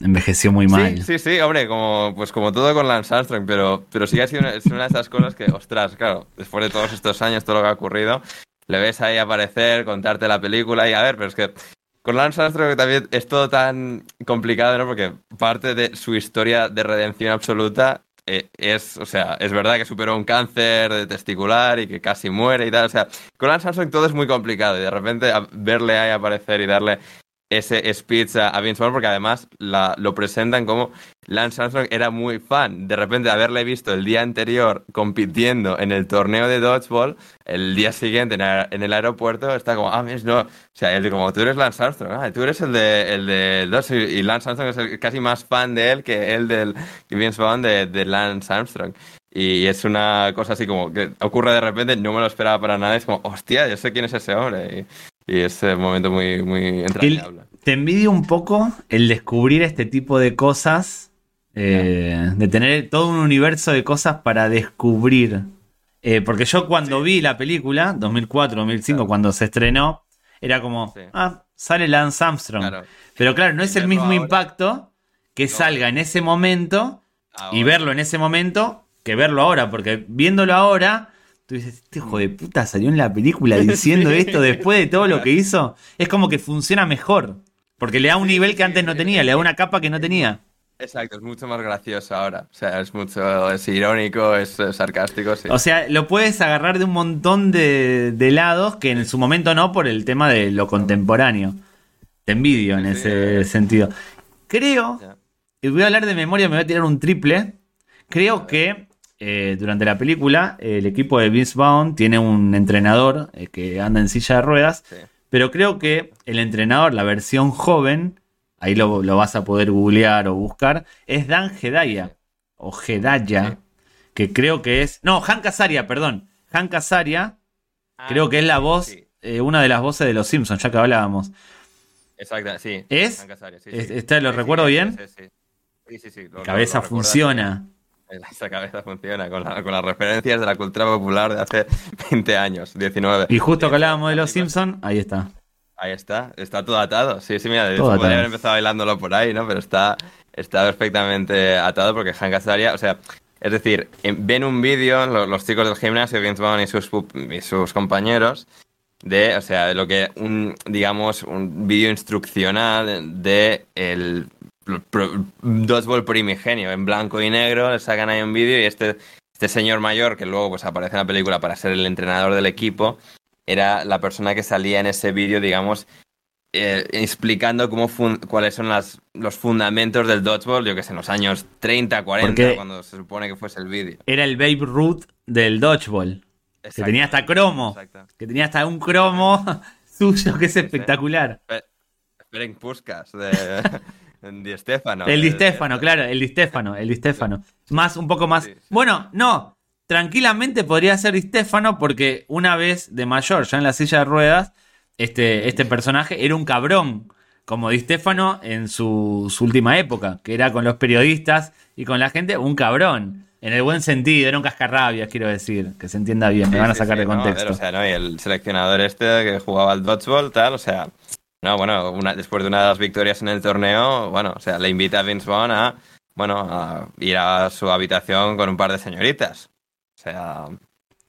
S2: Envejeció muy mal.
S1: Sí, sí, sí, hombre, como, pues como todo con Lance Armstrong, pero, pero sí ha sido una, es una de esas cosas que, ostras, claro, después de todos estos años, todo lo que ha ocurrido, le ves ahí aparecer, contarte la película y a ver, pero es que con Lance Armstrong también es todo tan complicado, ¿no? Porque parte de su historia de redención absoluta eh, es, o sea, es verdad que superó un cáncer de testicular y que casi muere y tal, o sea, con Lance Armstrong todo es muy complicado y de repente verle ahí aparecer y darle ese speech a, Vince Vaughn porque además la- lo presentan como Lance Armstrong era muy fan de repente haberle visto el día anterior compitiendo en el torneo de dodgeball el día siguiente en, el aeropuerto está como ah ves no o sea él como tú eres Lance Armstrong ah, tú eres el de el de dodgeball y Lance Armstrong es casi más fan de él que él del que Vince Vaughn de Lance Armstrong y es una cosa así como que ocurre de repente, no me lo esperaba para nada. Es como, hostia, yo sé quién es ese hombre. Y, y es un momento muy, muy entrañable.
S2: te envidio un poco el descubrir este tipo de cosas, eh, de tener todo un universo de cosas para descubrir. Eh, porque yo cuando vi la película, 2004, 2005,
S1: Claro.
S2: cuando se estrenó, era como,
S1: Sí.
S2: ah, sale Lance Armstrong.
S1: Claro.
S2: Pero claro, no es el mismo
S1: ahora-
S2: impacto que
S1: No.
S2: salga en ese momento y verlo en ese momento que verlo ahora, porque viéndolo ahora, tú dices, este hijo de puta salió en la película <laughs> diciendo
S1: Sí.
S2: esto después de todo lo que hizo, es como que funciona mejor, porque le da un nivel que antes no tenía, le da una capa que no tenía.
S1: Exacto, es mucho más gracioso ahora. O sea, es mucho, es irónico, es sarcástico, sí.
S2: O sea, lo puedes agarrar de un montón de, de lados que en su momento no por el tema de lo contemporáneo. Te envidio en
S1: Sí,
S2: ese sentido. Creo y voy a hablar de memoria, me voy a tirar un triple. Creo que eh, durante la película el equipo de Vince Vaughn tiene un entrenador eh, que anda en silla de ruedas,
S1: Sí.
S2: pero creo que el entrenador, la versión joven, ahí lo, lo vas a poder googlear o buscar, es Dan Hedaya, o Hedaya,
S1: Sí.
S2: que creo que es... No, Han Casaria, perdón. Han Casaria, creo que es la voz,
S1: Ah, Sí,
S2: eh, una de las voces de Los Simpsons, ya que hablábamos.
S1: exacto, sí.
S2: ¿Es?
S1: Hank Azaria, sí,
S2: ¿Es-
S1: sí.
S2: está- lo recuerdo bien?
S1: Sí, sí, sí. Sí, sí, sí, lo-
S2: cabeza
S1: lo
S2: funciona. <laughs>
S1: Esa cabeza funciona con, la- con las referencias de la cultura popular de hace <laughs> 20 años, 19.
S2: Y justo que hablábamos de los Simpsons, ahí está.
S1: Ahí está, está todo atado. Sí, sí, mira, podría haber empezado bailándolo por ahí, ¿no? Pero está, está perfectamente atado porque Hank Azaria, o sea, es decir, en- ven un vídeo, lo- los, chicos del gimnasio, Vince Vaughn y sus, y sus compañeros, de, o sea, de lo que, un, digamos, un vídeo instruccional de el dodgeball primigenio, en blanco y negro, le sacan ahí un vídeo y este, este señor mayor, que luego pues aparece en la película para ser el entrenador del equipo, era la persona que salía en ese vídeo, digamos, eh, explicando cómo cuáles son las, los fundamentos del dodgeball, yo que sé, en los años 30, 40,
S2: Porque-
S1: cuando se supone que fuese el vídeo.
S2: Era el Babe Ruth del Dodgeball. Que tenía hasta cromo.
S1: Exacto.
S2: Que tenía hasta un cromo <laughs> suyo que es espectacular.
S1: Fe- Ferenc Puskas, de, <laughs> Di Stefano.
S2: El Di Stefano, claro, el Di Stefano, el Di Stefano. Más, un poco más.
S1: Sí.
S2: Bueno, no. Tranquilamente podría ser Di Stefano porque una vez de mayor, ya en la silla de ruedas, este, este personaje era un cabrón. Como Di Stefano en su, su última época, que era con los periodistas y con la gente, un cabrón. En el buen sentido, era un cascarrabias, quiero decir, que se entienda bien, me
S1: Sí,
S2: van a sacar
S1: sí,
S2: de
S1: no, a ver,
S2: contexto.
S1: o sea, ¿no? Y el seleccionador este que jugaba al dodgeball, tal, o sea, no, bueno, una, después de una de las victorias en el torneo, bueno, o sea, le invita a Vince Vaughn a bueno, a ir a su habitación con un par de señoritas. O sea,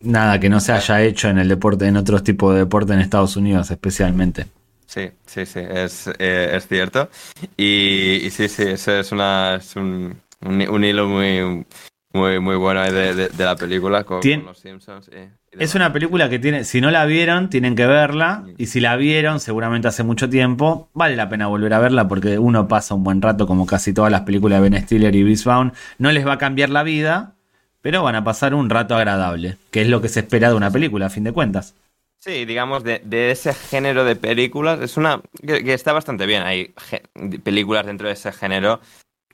S2: Nada que no se haya hecho en el deporte, en otros tipos de deporte en Estados Unidos especialmente.
S1: sí, sí, sí, es, eh, es cierto. Y, y sí, sí, eso es, una, es un, un, un hilo muy, muy, muy bueno ahí de, de- de la película con, los Simpsons.
S2: Es una película que tiene, si no la vieron, tienen que verla. Y si la vieron, seguramente hace mucho tiempo, vale la pena volver a verla porque uno pasa un buen rato, como casi todas las películas de Ben Stiller y Vaughn. No les va a cambiar la vida, pero van a pasar un rato agradable, que es lo que se espera de una película, a fin de cuentas.
S1: Sí, digamos, de, de ese género de películas, es una que, que está bastante bien. Hay películas dentro de ese género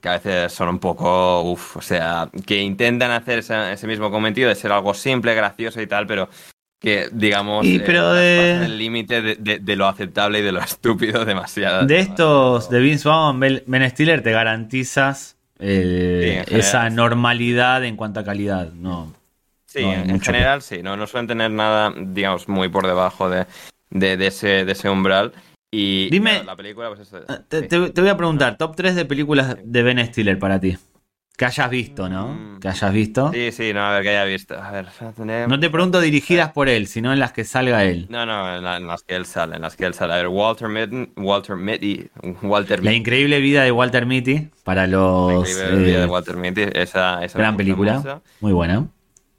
S1: que a veces son un poco, uff, o sea, que intentan hacer ese mismo cometido de ser algo simple, gracioso y tal, pero que, digamos,
S2: Y, pero de-
S1: pasan el límite de, de- de lo aceptable y de lo <laughs> estúpido demasiado.
S2: De estos, de Vince Vaughn, Ben Stiller, te garantizas eh,
S1: Sí, en general,
S2: esa
S1: sí.
S2: normalidad en cuanto a calidad. No.
S1: Sí,
S2: no
S1: en,
S2: que-
S1: general sí, no, no suelen tener nada, digamos, muy por debajo de, de, de ese, de ese umbral. Y
S2: Dime-
S1: claro, la película, pues eso.
S2: Ah, Te,
S1: sí.
S2: te- te voy a preguntar, top 3 de películas de Ben Stiller para ti. Que hayas visto, ¿no?
S1: Mm.
S2: Que hayas visto.
S1: Sí, sí, no, a ver, que haya visto. A ver, tenemos-
S2: No te pregunto dirigidas por él, sino en las que salga él.
S1: No, no, en, la- en las que él sale, en las que él sale. A ver, Walter Mitty, Walter Mitty, Walter
S2: La increíble vida de Walter Mitty para los...
S1: increíble vida
S2: eh,
S1: de Walter Mitty, esa, esa
S2: gran película.
S1: mucho.
S2: Muy buena.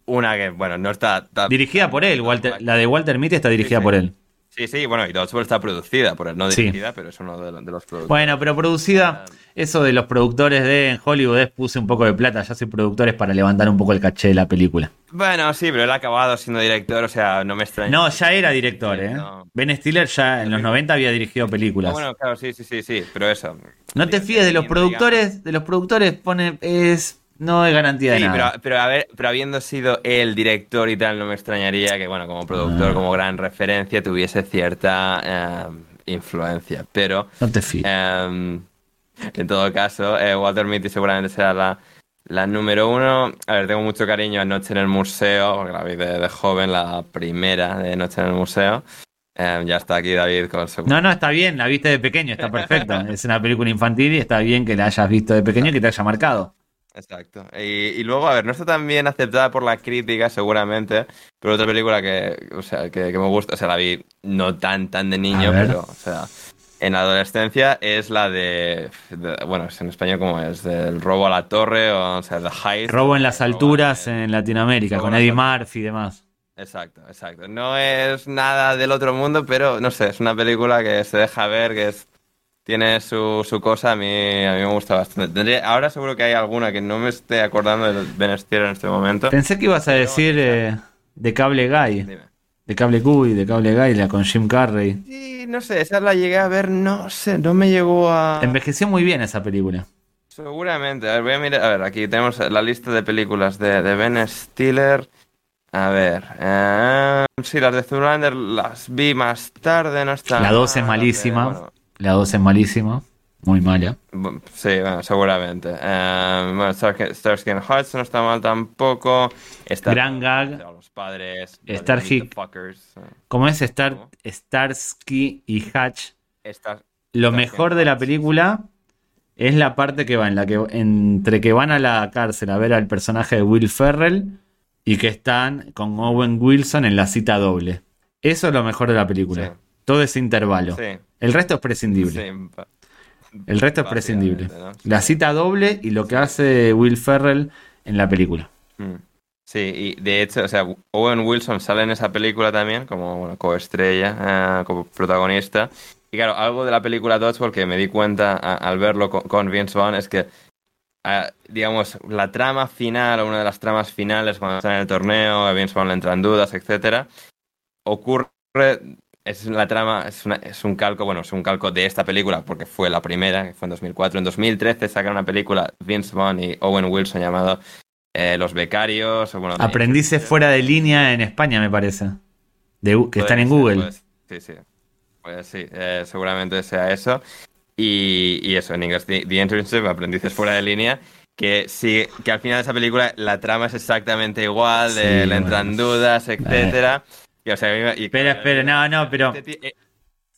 S1: Una que, bueno, no está... está-
S2: Dirigida por él, Walter, la de Walter Mitty está dirigida
S1: sí.
S2: por él.
S1: Sí, sí, bueno, y Dodgeball está producida por no
S2: Sí.
S1: dirigida, pero es uno de, los- de los productores.
S2: Bueno, pero producida, eso de los productores de en Hollywood es puse un poco de plata, ya soy productores para levantar un poco el caché de la película.
S1: Bueno, sí, pero él ha acabado siendo director, o sea, no me extraña.
S2: No, ya era director, ¿eh?
S1: No.
S2: Ben Stiller ya en los 90 había dirigido
S1: Ah,
S2: películas.
S1: bueno, claro, sí, sí, sí, sí, pero eso.
S2: No te fíes de los productores, de los productores pone es no es garantía de
S1: Sí,
S2: nada.
S1: pero, pero, a ver, pero habiendo sido el director y tal, no me extrañaría que, bueno, como productor,
S2: Ah.
S1: como gran referencia, tuviese cierta eh, influencia. Pero,
S2: No te fíes.
S1: eh, en todo caso, eh, Walter Mitty seguramente será la, la número uno. A ver, tengo mucho cariño a Noche en el Museo, porque la vi de, de joven, la primera de Noche en el Museo. Eh, ya está aquí David con su...
S2: No, no, está bien, la viste de pequeño, está perfecto. <laughs> es una película infantil y está bien que la hayas visto de pequeño y que te haya marcado.
S1: Exacto. Y, y luego, a ver, no está tan bien aceptada por la crítica, seguramente, pero otra película que, o sea, que, que me gusta, o sea, la vi no tan, tan de niño, pero, o sea, en la adolescencia es la de, de- bueno, es en español como es, del robo a la torre, o, o sea, The Heist.
S2: Robo en las alturas
S1: en-
S2: en Latinoamérica, con Eddie. Murphy y demás.
S1: Exacto, exacto. No es nada del otro mundo, pero, no sé, es una película que se deja ver, que es... Tiene su, su cosa, a mí, a mí me gusta bastante. Ahora seguro que hay alguna que no me esté acordando de Ben Stiller en este momento.
S2: Pensé que ibas a decir eh, de Cable Guy,
S1: Dime.
S2: de Cable Cuy, de Cable Guy, la con Jim Carrey.
S1: Sí, no sé, esa la llegué a ver, no sé, no me llegó a...
S2: Envejeció muy bien esa película.
S1: Seguramente, a ver, voy a mirar, a ver, aquí tenemos la lista de películas de, de Ben Stiller. A ver, eh, sí, las de Zoolander las vi más tarde, no está
S2: La 2 es
S1: mal,
S2: malísima.
S1: bueno,
S2: La 2 es malísima, muy mala.
S1: sí, bueno, seguramente. Eh, bueno, Starsky and Hutch no está mal tampoco.
S2: Gran gag.
S1: sea, Los padres. Eh,
S2: Como es Star,
S1: ¿Cómo?
S2: Starsky y
S1: Star-
S2: lo mejor de la
S1: Hutch.
S2: película es la parte que va en la que entre que van a la cárcel a ver al personaje de Will Ferrell y que están con Owen Wilson en la cita doble. Eso es lo mejor de la película.
S1: Sí.
S2: Todo ese intervalo.
S1: Sí,
S2: El resto es prescindible.
S1: sí,
S2: El resto es prescindible. La cita doble y lo que hace Will Ferrell en la película.
S1: Mm. Sí, y de hecho, o sea, Owen Wilson sale en esa película también como bueno, coestrella, eh, como protagonista. Y claro, algo de la película Dodgeball que me di cuenta a- al verlo con, con Vince Vaughn es que, ah, digamos, la trama final, o una de las tramas finales cuando está en el torneo, a Vince Vaughn le entran dudas, etcétera, ocurre, es la trama, es, una- es un calco, bueno, es un calco de esta película porque fue la primera, que fue en 2004. En 2013 sacaron una película Vince Vaughn y Owen Wilson llamado eh, Los Becarios. O, bueno,
S2: Aprendices fuera de línea en España, me parece. De, que están en Google.
S1: puede ser. sí, sí. Pues sí, eh, seguramente sea eso. Y, y eso, en inglés, The, The Internship, Aprendices fuera de línea. Que sí, que al final de esa película la trama es exactamente igual,
S2: Sí,
S1: le entran
S2: bueno.
S1: dudas, etcétera. Y, o sea, y- y-
S2: Espera, espera, no, no, pero-
S1: Este eh,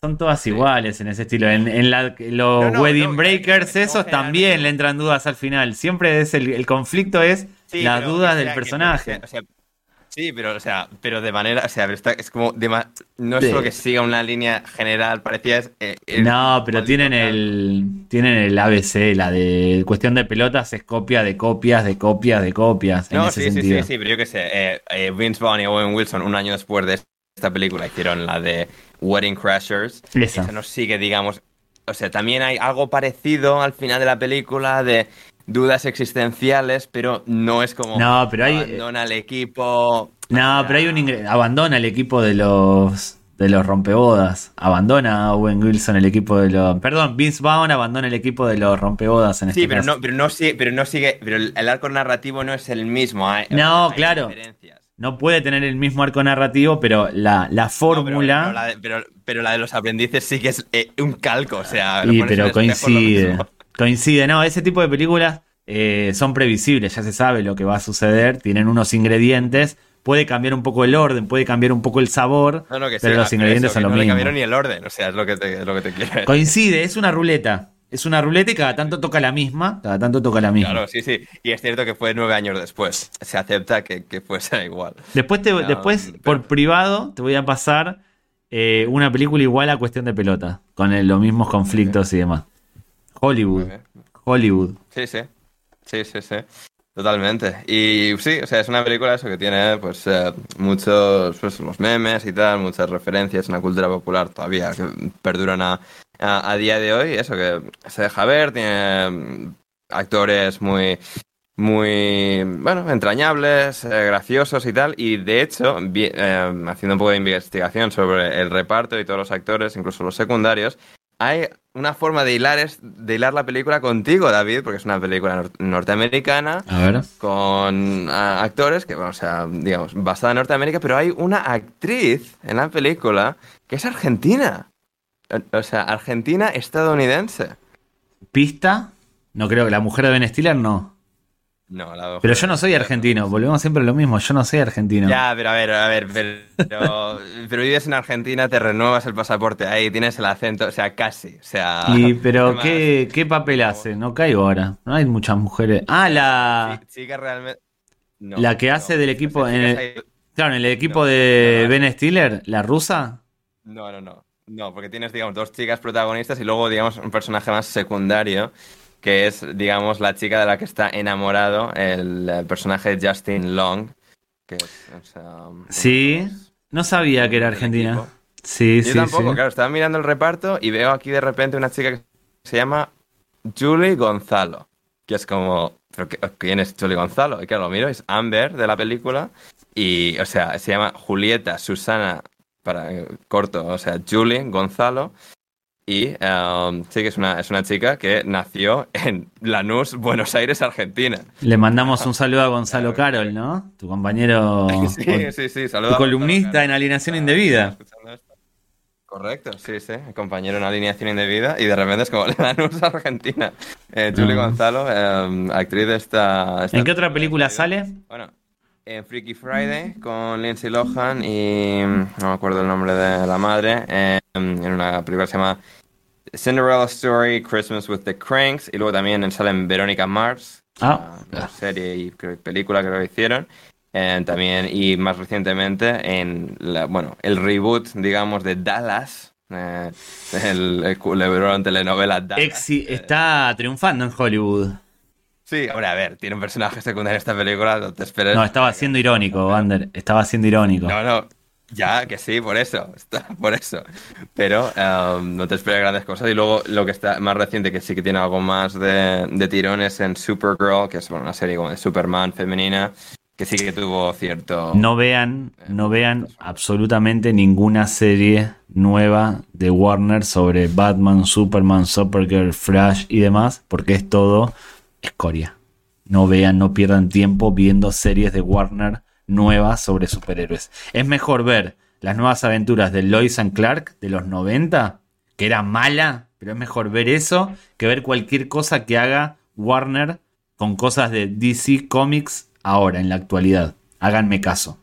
S2: Son todas iguales en ese estilo. En, en la- los
S1: No, no,
S2: Wedding
S1: no,
S2: Breakers, esos también le entran dudas al final. Siempre es el, el conflicto es
S1: Sí,
S2: las
S1: pero,
S2: dudas
S1: o sea,
S2: del
S1: que-
S2: personaje.
S1: o sea, sí, pero, o sea, pero de manera, o sea, pero está- es como, de ma- no es
S2: Sí.
S1: solo que siga una línea general, parecía es, eh, el-
S2: No, pero tienen el tienen el ABC, la de cuestión de pelotas es copia de copias, de copias, de copias. en
S1: No,
S2: ese
S1: sí, sí,
S2: sentido.
S1: sí, sí, pero yo qué sé, eh, eh, Vince Vaughn y Owen Wilson, un año después de esta película, hicieron la de Wedding Crashers.
S2: Esa.
S1: Eso nos sigue, digamos, o sea, también hay algo parecido al final de la película de dudas existenciales, pero no es como
S2: No, pero hay-
S1: abandona al equipo.
S2: No, pero hay un ingre- abandona el equipo de los de los rompebodas. Abandona a Owen Wilson el equipo de los. Perdón, Vince Vaughn abandona el equipo de los rompebodas en este
S1: Sí, pero
S2: caso.
S1: no, pero no sigue, pero no sigue, pero el el arco narrativo no es el mismo. hay-
S2: No,
S1: hay
S2: claro. No puede tener el mismo arco narrativo, pero la, la
S1: No, pero-
S2: fórmula.
S1: pero, la de, pero- pero la de los aprendices sí que es eh, un calco, o sea, en
S2: pero
S1: el
S2: coincide. Coincide, no, ese tipo de películas eh, son previsibles, ya se sabe lo que va a suceder, tienen unos ingredientes, puede cambiar un poco el orden, puede cambiar un poco el sabor,
S1: No, no, que
S2: pero los ingredientes
S1: eso,
S2: son
S1: que
S2: lo
S1: no le
S2: mismo.
S1: cambiaron ni el orden, o sea, es lo que te, es lo que te quiero decir.
S2: Coincide, es una ruleta. Es una ruleta y cada tanto toca la misma, cada tanto toca la misma.
S1: Claro, sí, sí. Y es cierto que fue nueve años después. Se acepta que, que fuese <laughs> igual.
S2: Después, te,
S1: No,
S2: después
S1: pero-
S2: por privado, te voy a pasar eh, una película igual a Cuestión de Pelota, con el- los mismos conflictos y demás. Hollywood. Hollywood.
S1: Sí, sí. Sí, sí, sí. Totalmente. Y sí, o sea, es una película eso que tiene pues eh, muchos pues, los memes y tal, muchas referencias, una cultura popular todavía que perduran a, a, a día de hoy. Eso que se deja ver, tiene actores muy muy, bueno, entrañables, eh, graciosos y tal. Y de hecho, vi- eh, haciendo un poco de investigación sobre el reparto y todos los actores, incluso los secundarios, hay una forma de hilar, es- de hilar la película contigo, David, porque es una película nor- norteamericana
S2: A ver.
S1: con actores que, bueno, o sea, digamos, basada en Norteamérica, pero hay una actriz en la película que es argentina. O- O sea, argentina estadounidense.
S2: Pista. No creo que la mujer de Ben Stiller no.
S1: No, la
S2: Pero yo no soy argentino, volvemos siempre a lo mismo, yo no soy argentino.
S1: Ya, pero a ver, a ver, pero, <laughs> pero, vives en Argentina, te renuevas el pasaporte ahí, tienes el acento, o sea, casi, o sea...
S2: Y, <laughs> pero ¿qué, ¿qué papel hace? No caigo ahora. No hay muchas mujeres. Ah, la,
S1: sí- chica realmente... no,
S2: la que
S1: no,
S2: hace del equipo en el-
S1: hay-
S2: claro, en el equipo de Ben Stiller, la rusa.
S1: No, no, no. No, porque tienes, digamos, dos chicas protagonistas y luego, digamos, un personaje más secundario, que es, digamos, la chica de la que está enamorado, el, personaje de Justin Long, que es, o sea, uno de
S2: Sí, no sabía que era argentina. Sí,
S1: Yo
S2: sí,
S1: tampoco,
S2: sí.
S1: claro, estaba mirando el reparto y veo aquí de repente una chica que se llama Julie Gonzalo, que es como, ¿pero qué- quién es Julie Gonzalo? Y claro, lo miro, es Amber de la película y, o sea, se llama Julieta Susana, para eh, corto, o sea, Julie Gonzalo. Y um, sí que es una, es una chica que nació en Lanús, Buenos Aires, Argentina.
S2: Le mandamos un saludo a Gonzalo Carol, ¿no? Tu compañero.
S1: Sí, sí, sí, saluda
S2: Tu
S1: a
S2: columnista en Alineación
S1: Está-
S2: Indebida.
S1: Correcto, sí, sí, compañero en alineación indebida y de repente es como <laughs> Lanús Argentina. Eh, Julie
S2: Ah.
S1: Gonzalo, eh, actriz de esta, esta
S2: ¿En qué otra película sale?
S1: Bueno, en Freaky Friday con Lindsay Lohan y no me acuerdo el nombre de la madre, eh, en una película que se llama Cinderella Story, Christmas with the Cranks y luego también sale en Veronica Mars,
S2: Ah.
S1: una, serie y película que lo hicieron. Eh, también y más recientemente en la, bueno el reboot digamos de Dallas eh, el, el culebrón telenovela Dallas
S2: Exi está triunfando en Hollywood.
S1: sí hombre a ver tiene un personaje secundario en esta película no te esperes
S2: No, estaba siendo irónico, Vander. Estaba siendo irónico.
S1: no no ya que sí por eso está, por eso. Pero um, no te esperes grandes cosas. Y luego lo que está más reciente que sí que tiene algo más de, de tirones en Supergirl que es bueno, una serie como de Superman femenina que sí que tuvo cierto
S2: No vean, no vean absolutamente ninguna serie nueva de Warner sobre Batman, Superman, Supergirl, Flash y demás, porque es todo escoria. No vean, no pierdan tiempo viendo series de Warner nuevas sobre superhéroes. Es mejor ver las nuevas aventuras de Lois and Clark de los 90, que era mala, pero es mejor ver eso que ver cualquier cosa que haga Warner con cosas de DC Comics ahora, en la actualidad. Háganme caso.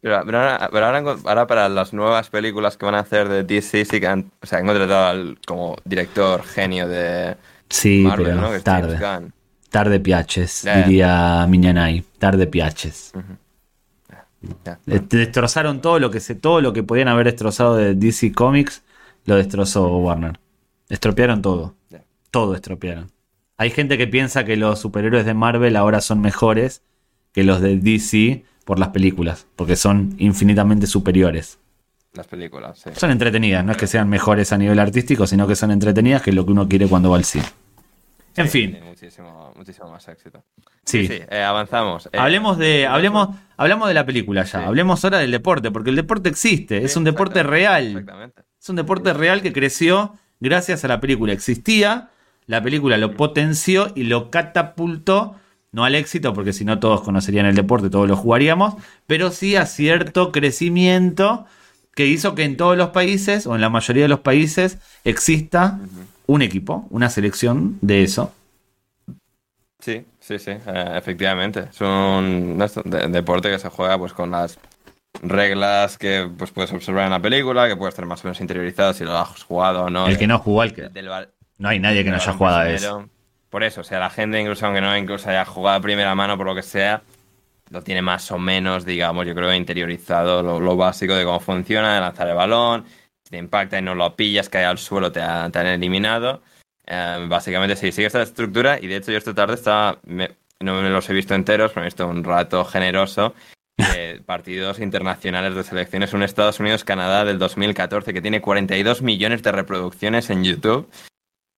S1: Pero, pero ahora, pero ahora, ahora para las nuevas películas que van a hacer de DC, sí que han, o sea, han contratado al como director genio de
S2: Sí,
S1: Marvel,
S2: pero
S1: ¿no? Que
S2: tarde. Tarde piaches,
S1: ya.
S2: diría Miñanay. Tarde piaches. Eh, Destrozaron todo lo que se, todo lo que podían haber destrozado de DC Comics, lo destrozó Warner. Estropearon todo. Todo estropearon. Hay gente que piensa que los superhéroes de Marvel ahora son mejores que los de DC por las películas, porque son infinitamente superiores.
S1: Las películas, sí.
S2: Son entretenidas, no es que sean mejores a nivel artístico, sino que son entretenidas, que es lo que uno quiere cuando va al cine. En
S1: Sí,
S2: fin,
S1: muchísimo, muchísimo más éxito.
S2: sí.
S1: Sí, eh, avanzamos. Eh,
S2: Hablemos de, hablemos, hablamos de la película ya.
S1: Sí.
S2: Hablemos ahora del deporte, porque el deporte existe, es un deporte real.
S1: Exactamente.
S2: Es un deporte real que creció gracias a la película. Existía, la película lo potenció y lo catapultó, no al éxito, porque si no todos conocerían el deporte, todos lo jugaríamos, pero sí a cierto <laughs> crecimiento que hizo que en todos los países, o en la mayoría de los países, exista un equipo, una selección de eso.
S1: Sí, sí, sí, eh, efectivamente. Es un de- deporte que se juega pues con las reglas que pues puedes observar en la película, que puedes tener más o menos interiorizado si lo has jugado o no.
S2: El que no jugó, al que...
S1: del
S2: No hay nadie que no haya jugado a eso.
S1: Por eso, o sea, la gente incluso aunque no incluso haya jugado a primera mano por lo que sea, lo tiene más o menos, digamos, yo creo interiorizado lo, lo básico de cómo funciona, de lanzar el balón, si te impacta y no lo pillas, cae al suelo, te, ha- te han eliminado. Eh, básicamente sí, sigue esta estructura y de hecho yo esta tarde estaba, me- no me los he visto enteros, pero he visto un rato generoso de <laughs> partidos internacionales de selecciones, un Estados Unidos-Canadá del 2014 que tiene 42 millones de reproducciones en YouTube.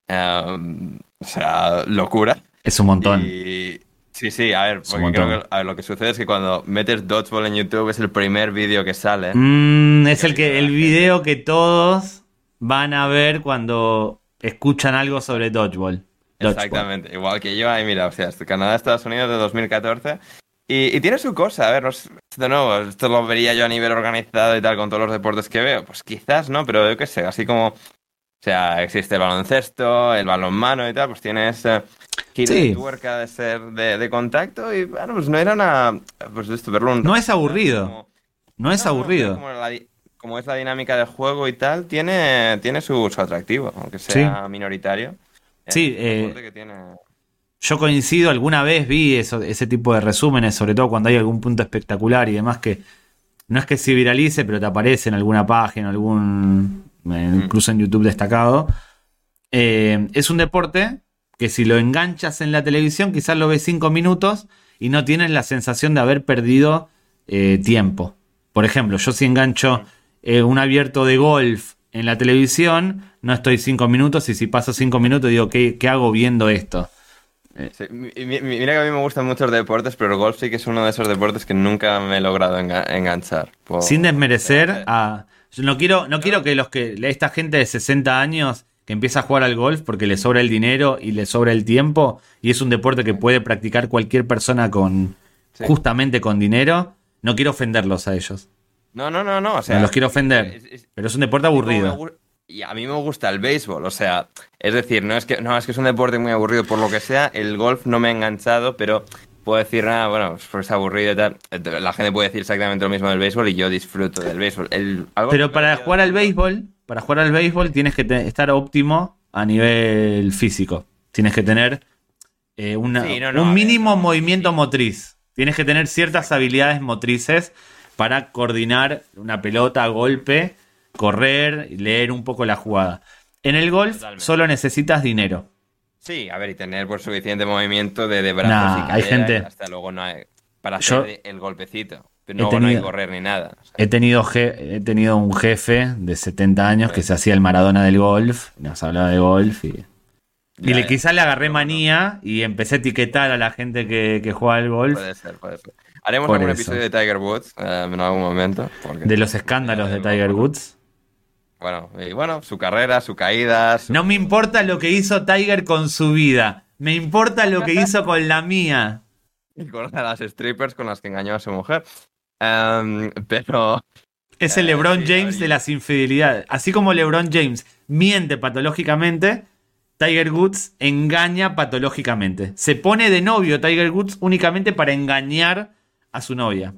S1: Eh, o sea, locura.
S2: Es un montón.
S1: Y sí, sí, a ver, porque creo que a ver, lo que sucede es que cuando metes Dodgeball en YouTube es el primer vídeo que sale.
S2: Mm, es el que el
S1: la
S2: video que todos van a ver cuando escuchan algo sobre dodgeball. Dodgeball.
S1: Exactamente, igual que yo, ahí mira, o sea, este Canadá, Estados Unidos de 2014. Y, y tiene su cosa, a ver, no sé, de nuevo, esto lo vería yo a nivel organizado y tal con todos los deportes que veo. Pues quizás, ¿no? Pero yo qué sé, así como, o sea, existe el baloncesto, el balonmano y tal, pues tienes eh,
S2: Sí.
S1: de tuerca de ser de, de contacto y, bueno, pues no era una, pues esto, verlo un
S2: No es aburrido.
S1: como-
S2: No es
S1: No,
S2: aburrido.
S1: Como, la di- como es la dinámica del juego y tal, tiene, tiene su, su atractivo, aunque sea minoritario.
S2: Sí, eh,
S1: deporte que tiene...
S2: Yo coincido, alguna vez vi eso, ese tipo de resúmenes, sobre todo cuando hay algún punto espectacular y demás que no es que se viralice, pero te aparece en alguna página, algún eh, incluso en YouTube destacado. Eh, es un deporte que si lo enganchas en la televisión, quizás lo ves cinco minutos y no tienes la sensación de haber perdido eh, tiempo. Por ejemplo, yo si engancho eh, un abierto de golf en la televisión, no estoy cinco minutos y si paso cinco minutos digo, ¿qué, qué hago viendo esto?
S1: Sí, mi- mira que a mí me gustan muchos deportes, pero el golf sí que es uno de esos deportes que nunca me he logrado enga- enganchar. por-
S2: Sin desmerecer
S1: Eh,
S2: a. Yo no quiero, no quiero que los que. esta gente de 60 años que empieza a jugar al golf porque le sobra el dinero y le sobra el tiempo. Y es un deporte que puede practicar cualquier persona con.
S1: Sí.
S2: justamente con dinero. No quiero ofenderlos a ellos.
S1: No, no, no, no, o sea...
S2: no los quiero ofender.
S1: es- es-
S2: Pero es un deporte aburrido.
S1: Y a mí me gusta el béisbol, o sea, es decir, no es que no es que es un deporte muy aburrido por lo que sea, el golf no me ha enganchado, pero puedo decir nada, bueno, pues es aburrido y tal. La gente puede decir exactamente lo mismo del béisbol y yo disfruto del béisbol. El-
S2: Pero para jugar al béisbol, para jugar al béisbol tienes que estar óptimo a nivel físico. Tienes que tener eh, una-
S1: Sí, no, no,
S2: un
S1: ver,
S2: mínimo movimiento
S1: sí.
S2: motriz. Tienes que tener ciertas habilidades motrices para coordinar una pelota golpe, correr, leer un poco la jugada. En el golf
S1: Totalmente.
S2: solo necesitas dinero.
S1: Sí, a ver, y tener por suficiente movimiento de, de brazos
S2: Nah,
S1: y
S2: hay gente-
S1: y hasta luego no hay, para
S2: Yo-
S1: hacer el golpecito. Pero
S2: He
S1: no, no hay
S2: tenido-
S1: que correr ni nada. o sea,
S2: He tenido, je- he tenido un jefe de 70 años que se hacía el Maradona del golf, nos hablaba de golf y, y le,
S1: ya.
S2: quizá le agarré
S1: No, no.
S2: manía y empecé a etiquetar a la gente que, que juega al golf
S1: Puede ser, puede ser. Haremos
S2: Por
S1: algún
S2: eso.
S1: episodio de Tiger Woods eh, en algún momento. porque-
S2: de los escándalos de Tiger Woods.
S1: Bueno, y bueno, su carrera, su caída. su-
S2: No me importa lo que hizo Tiger con su vida, me importa lo que hizo con la mía. <laughs>
S1: y con las strippers con las que engañó a su mujer. Em, pero.
S2: Es el
S1: Eh,
S2: LeBron James de las infidelidades. Así como LeBron James miente patológicamente, Tiger Woods engaña patológicamente. Se pone de novio Tiger Woods únicamente para engañar a su novia.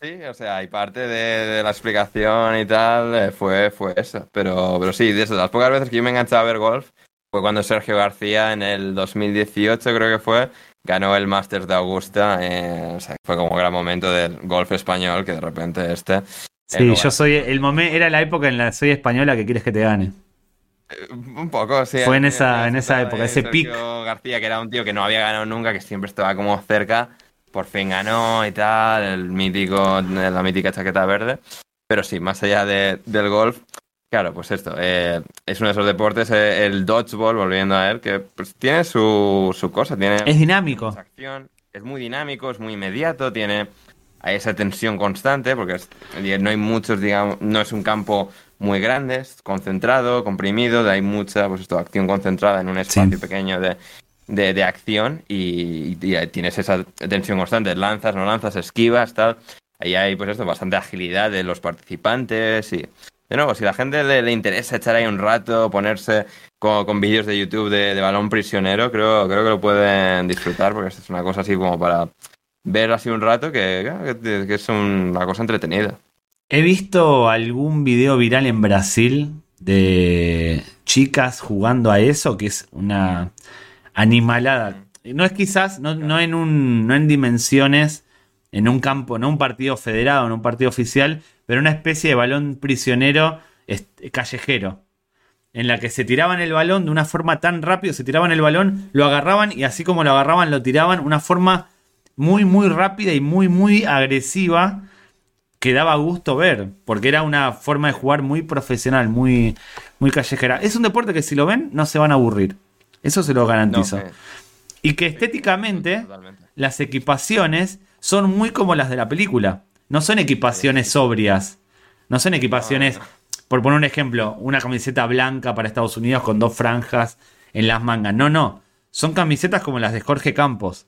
S1: Sí, o sea, y parte de, de la explicación y tal eh, fue, fue eso. Pero, pero sí, de eso, de las pocas veces que yo me enganchaba a ver golf fue cuando Sergio García en el 2018 creo que fue, ganó el Masters de Augusta. eh, o sea, fue como un gran momento del golf español que de repente este...
S2: Sí, yo soy el momento, era la época en la que soy española que quieres que te gane.
S1: Eh, Un poco, sí.
S2: Fue en
S1: eh,
S2: esa- en esa época, ese pic.
S1: García, que era un tío que no había ganado nunca, que siempre estaba como cerca, por fin ganó y tal, el mítico, la mítica chaqueta verde. Pero sí, más allá de- del golf, claro, pues esto, eh, es uno de esos deportes, eh, el dodgeball, volviendo a él, que pues, tiene su, su cosa, tiene
S2: Es dinámico.
S1: acción, es muy dinámico, es muy inmediato, tiene hay esa tensión constante, porque es- no hay muchos, digamos, no es un campo muy grande, es concentrado, comprimido, hay mucha pues esto, acción concentrada en un espacio pequeño de, de, de acción y, y tienes esa tensión constante, lanzas, no lanzas, esquivas, tal. Ahí hay pues esto, bastante agilidad de los participantes y de nuevo, si a la gente le, interesa echar ahí un rato, ponerse con, vídeos de YouTube de, balón prisionero, creo, creo que lo pueden disfrutar porque es una cosa así como para ver así un rato que es una cosa entretenida.
S2: He visto algún video viral en Brasil de chicas jugando a eso, que es una animalada. No es quizás, no, no en un, no en dimensiones, en un campo, no un partido federado, no un partido oficial, pero una especie de balón prisionero callejero. En la que se tiraban el balón de una forma tan rápido, se tiraban el balón, lo agarraban y así como lo agarraban, lo tiraban, una forma muy, muy rápida y muy, muy agresiva que daba gusto ver, porque era una forma de jugar muy profesional, muy, muy callejera. Es un deporte que si lo ven no se van a aburrir. Eso se lo
S1: No,
S2: garantizo.
S1: eh,
S2: Y que estéticamente
S1: totalmente.
S2: las equipaciones son muy como las de la película. No son equipaciones sobrias. No son equipaciones, por poner un ejemplo, una camiseta blanca para Estados Unidos con dos franjas en las mangas. No, no. Son camisetas como las de Jorge Campos,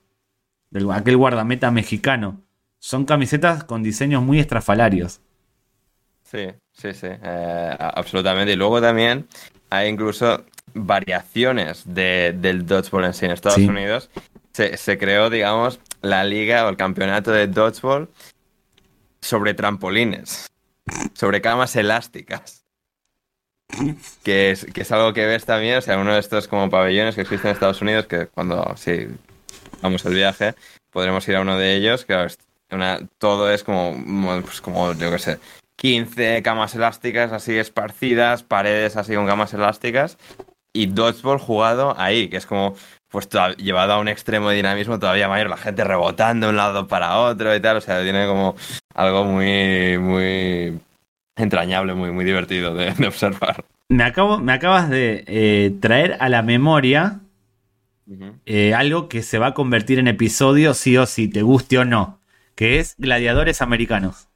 S2: del, aquel guardameta mexicano. Son camisetas con diseños muy estrafalarios.
S1: Sí, sí, sí, eh, absolutamente. Y luego también hay incluso variaciones de, del dodgeball en sí. En Estados
S2: Sí.
S1: Unidos se, creó, digamos, la liga o el campeonato de dodgeball sobre trampolines, sobre camas elásticas. Que es, que es algo que ves también, o sea, uno de estos como pabellones que existen en Estados Unidos, que cuando sí, vamos el viaje, podremos ir a uno de ellos, que una, todo es como, mo- pues como, yo qué sé, 15 camas elásticas así esparcidas, paredes así con camas elásticas, y dodgeball jugado ahí, que es como, pues toda- llevado a un extremo de dinamismo todavía mayor, la gente rebotando de un lado para otro y tal, o sea, tiene como algo muy, muy entrañable, muy, muy divertido de, de observar.
S2: Me, acabo, me acabas de eh, traer a la memoria eh, algo que se va a convertir en episodio sí o sí, te guste o no, que es gladiadores americanos.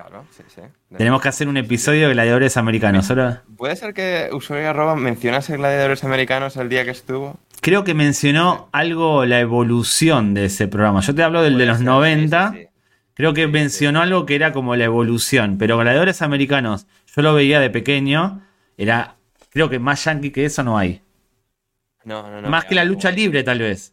S1: Claro, sí, sí.
S2: Tenemos que hacer un episodio de gladiadores americanos. Solo-
S1: ¿Puede ser que usuario arroba mencionase gladiadores americanos el día que estuvo?
S2: creo que mencionó algo, la evolución de ese programa. Yo te hablo del de los
S1: ser,
S2: 90.
S1: sí, sí, sí.
S2: Creo que mencionó algo que era como la evolución. Pero gladiadores americanos, yo lo veía de pequeño. Era, creo que más yankee que eso no hay.
S1: No, no, no.
S2: más que la lucha libre, tal vez.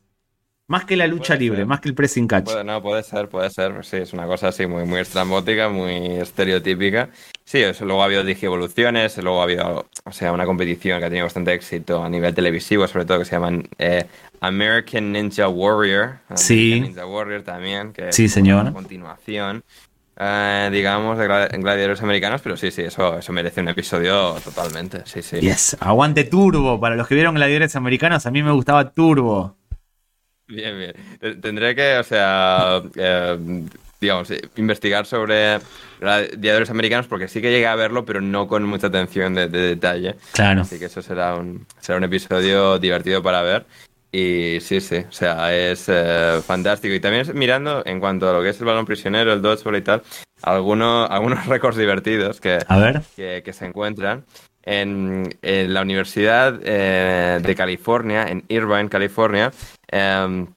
S2: Más que la lucha libre,
S1: ser.
S2: más que el pressing catch.
S1: Puede, no, puede ser, puede ser. Sí, es una cosa así muy, muy estrambótica, muy estereotípica. Sí, eso, luego ha habido digievoluciones, luego ha habido, o sea, una competición que ha tenido bastante éxito a nivel televisivo, sobre todo, que se llaman eh, American Ninja Warrior.
S2: Sí.
S1: American Ninja Warrior también, que
S2: Sí, señor.
S1: una continuación, eh, digamos, de gladi- gladiadores americanos, pero sí, sí, eso, eso merece un episodio totalmente. Sí, sí.
S2: Yes, aguante Turbo. Para los que vieron gladiadores americanos, a mí me gustaba Turbo.
S1: Bien, bien. Te- Tendré que, o sea, eh, digamos, investigar sobre gladiadores americanos porque sí que llegué a verlo, pero no con mucha atención de, de detalle.
S2: Claro.
S1: Así que eso será un, será un episodio divertido para ver. Y sí, sí, o sea, es eh, fantástico. Y también es mirando en cuanto a lo que es el balón prisionero, el dodgeball y tal, algunos, <laughs> algunos récords divertidos que,
S2: A ver.
S1: que, que se encuentran en, en la Universidad eh, de California, en Irvine, California, em,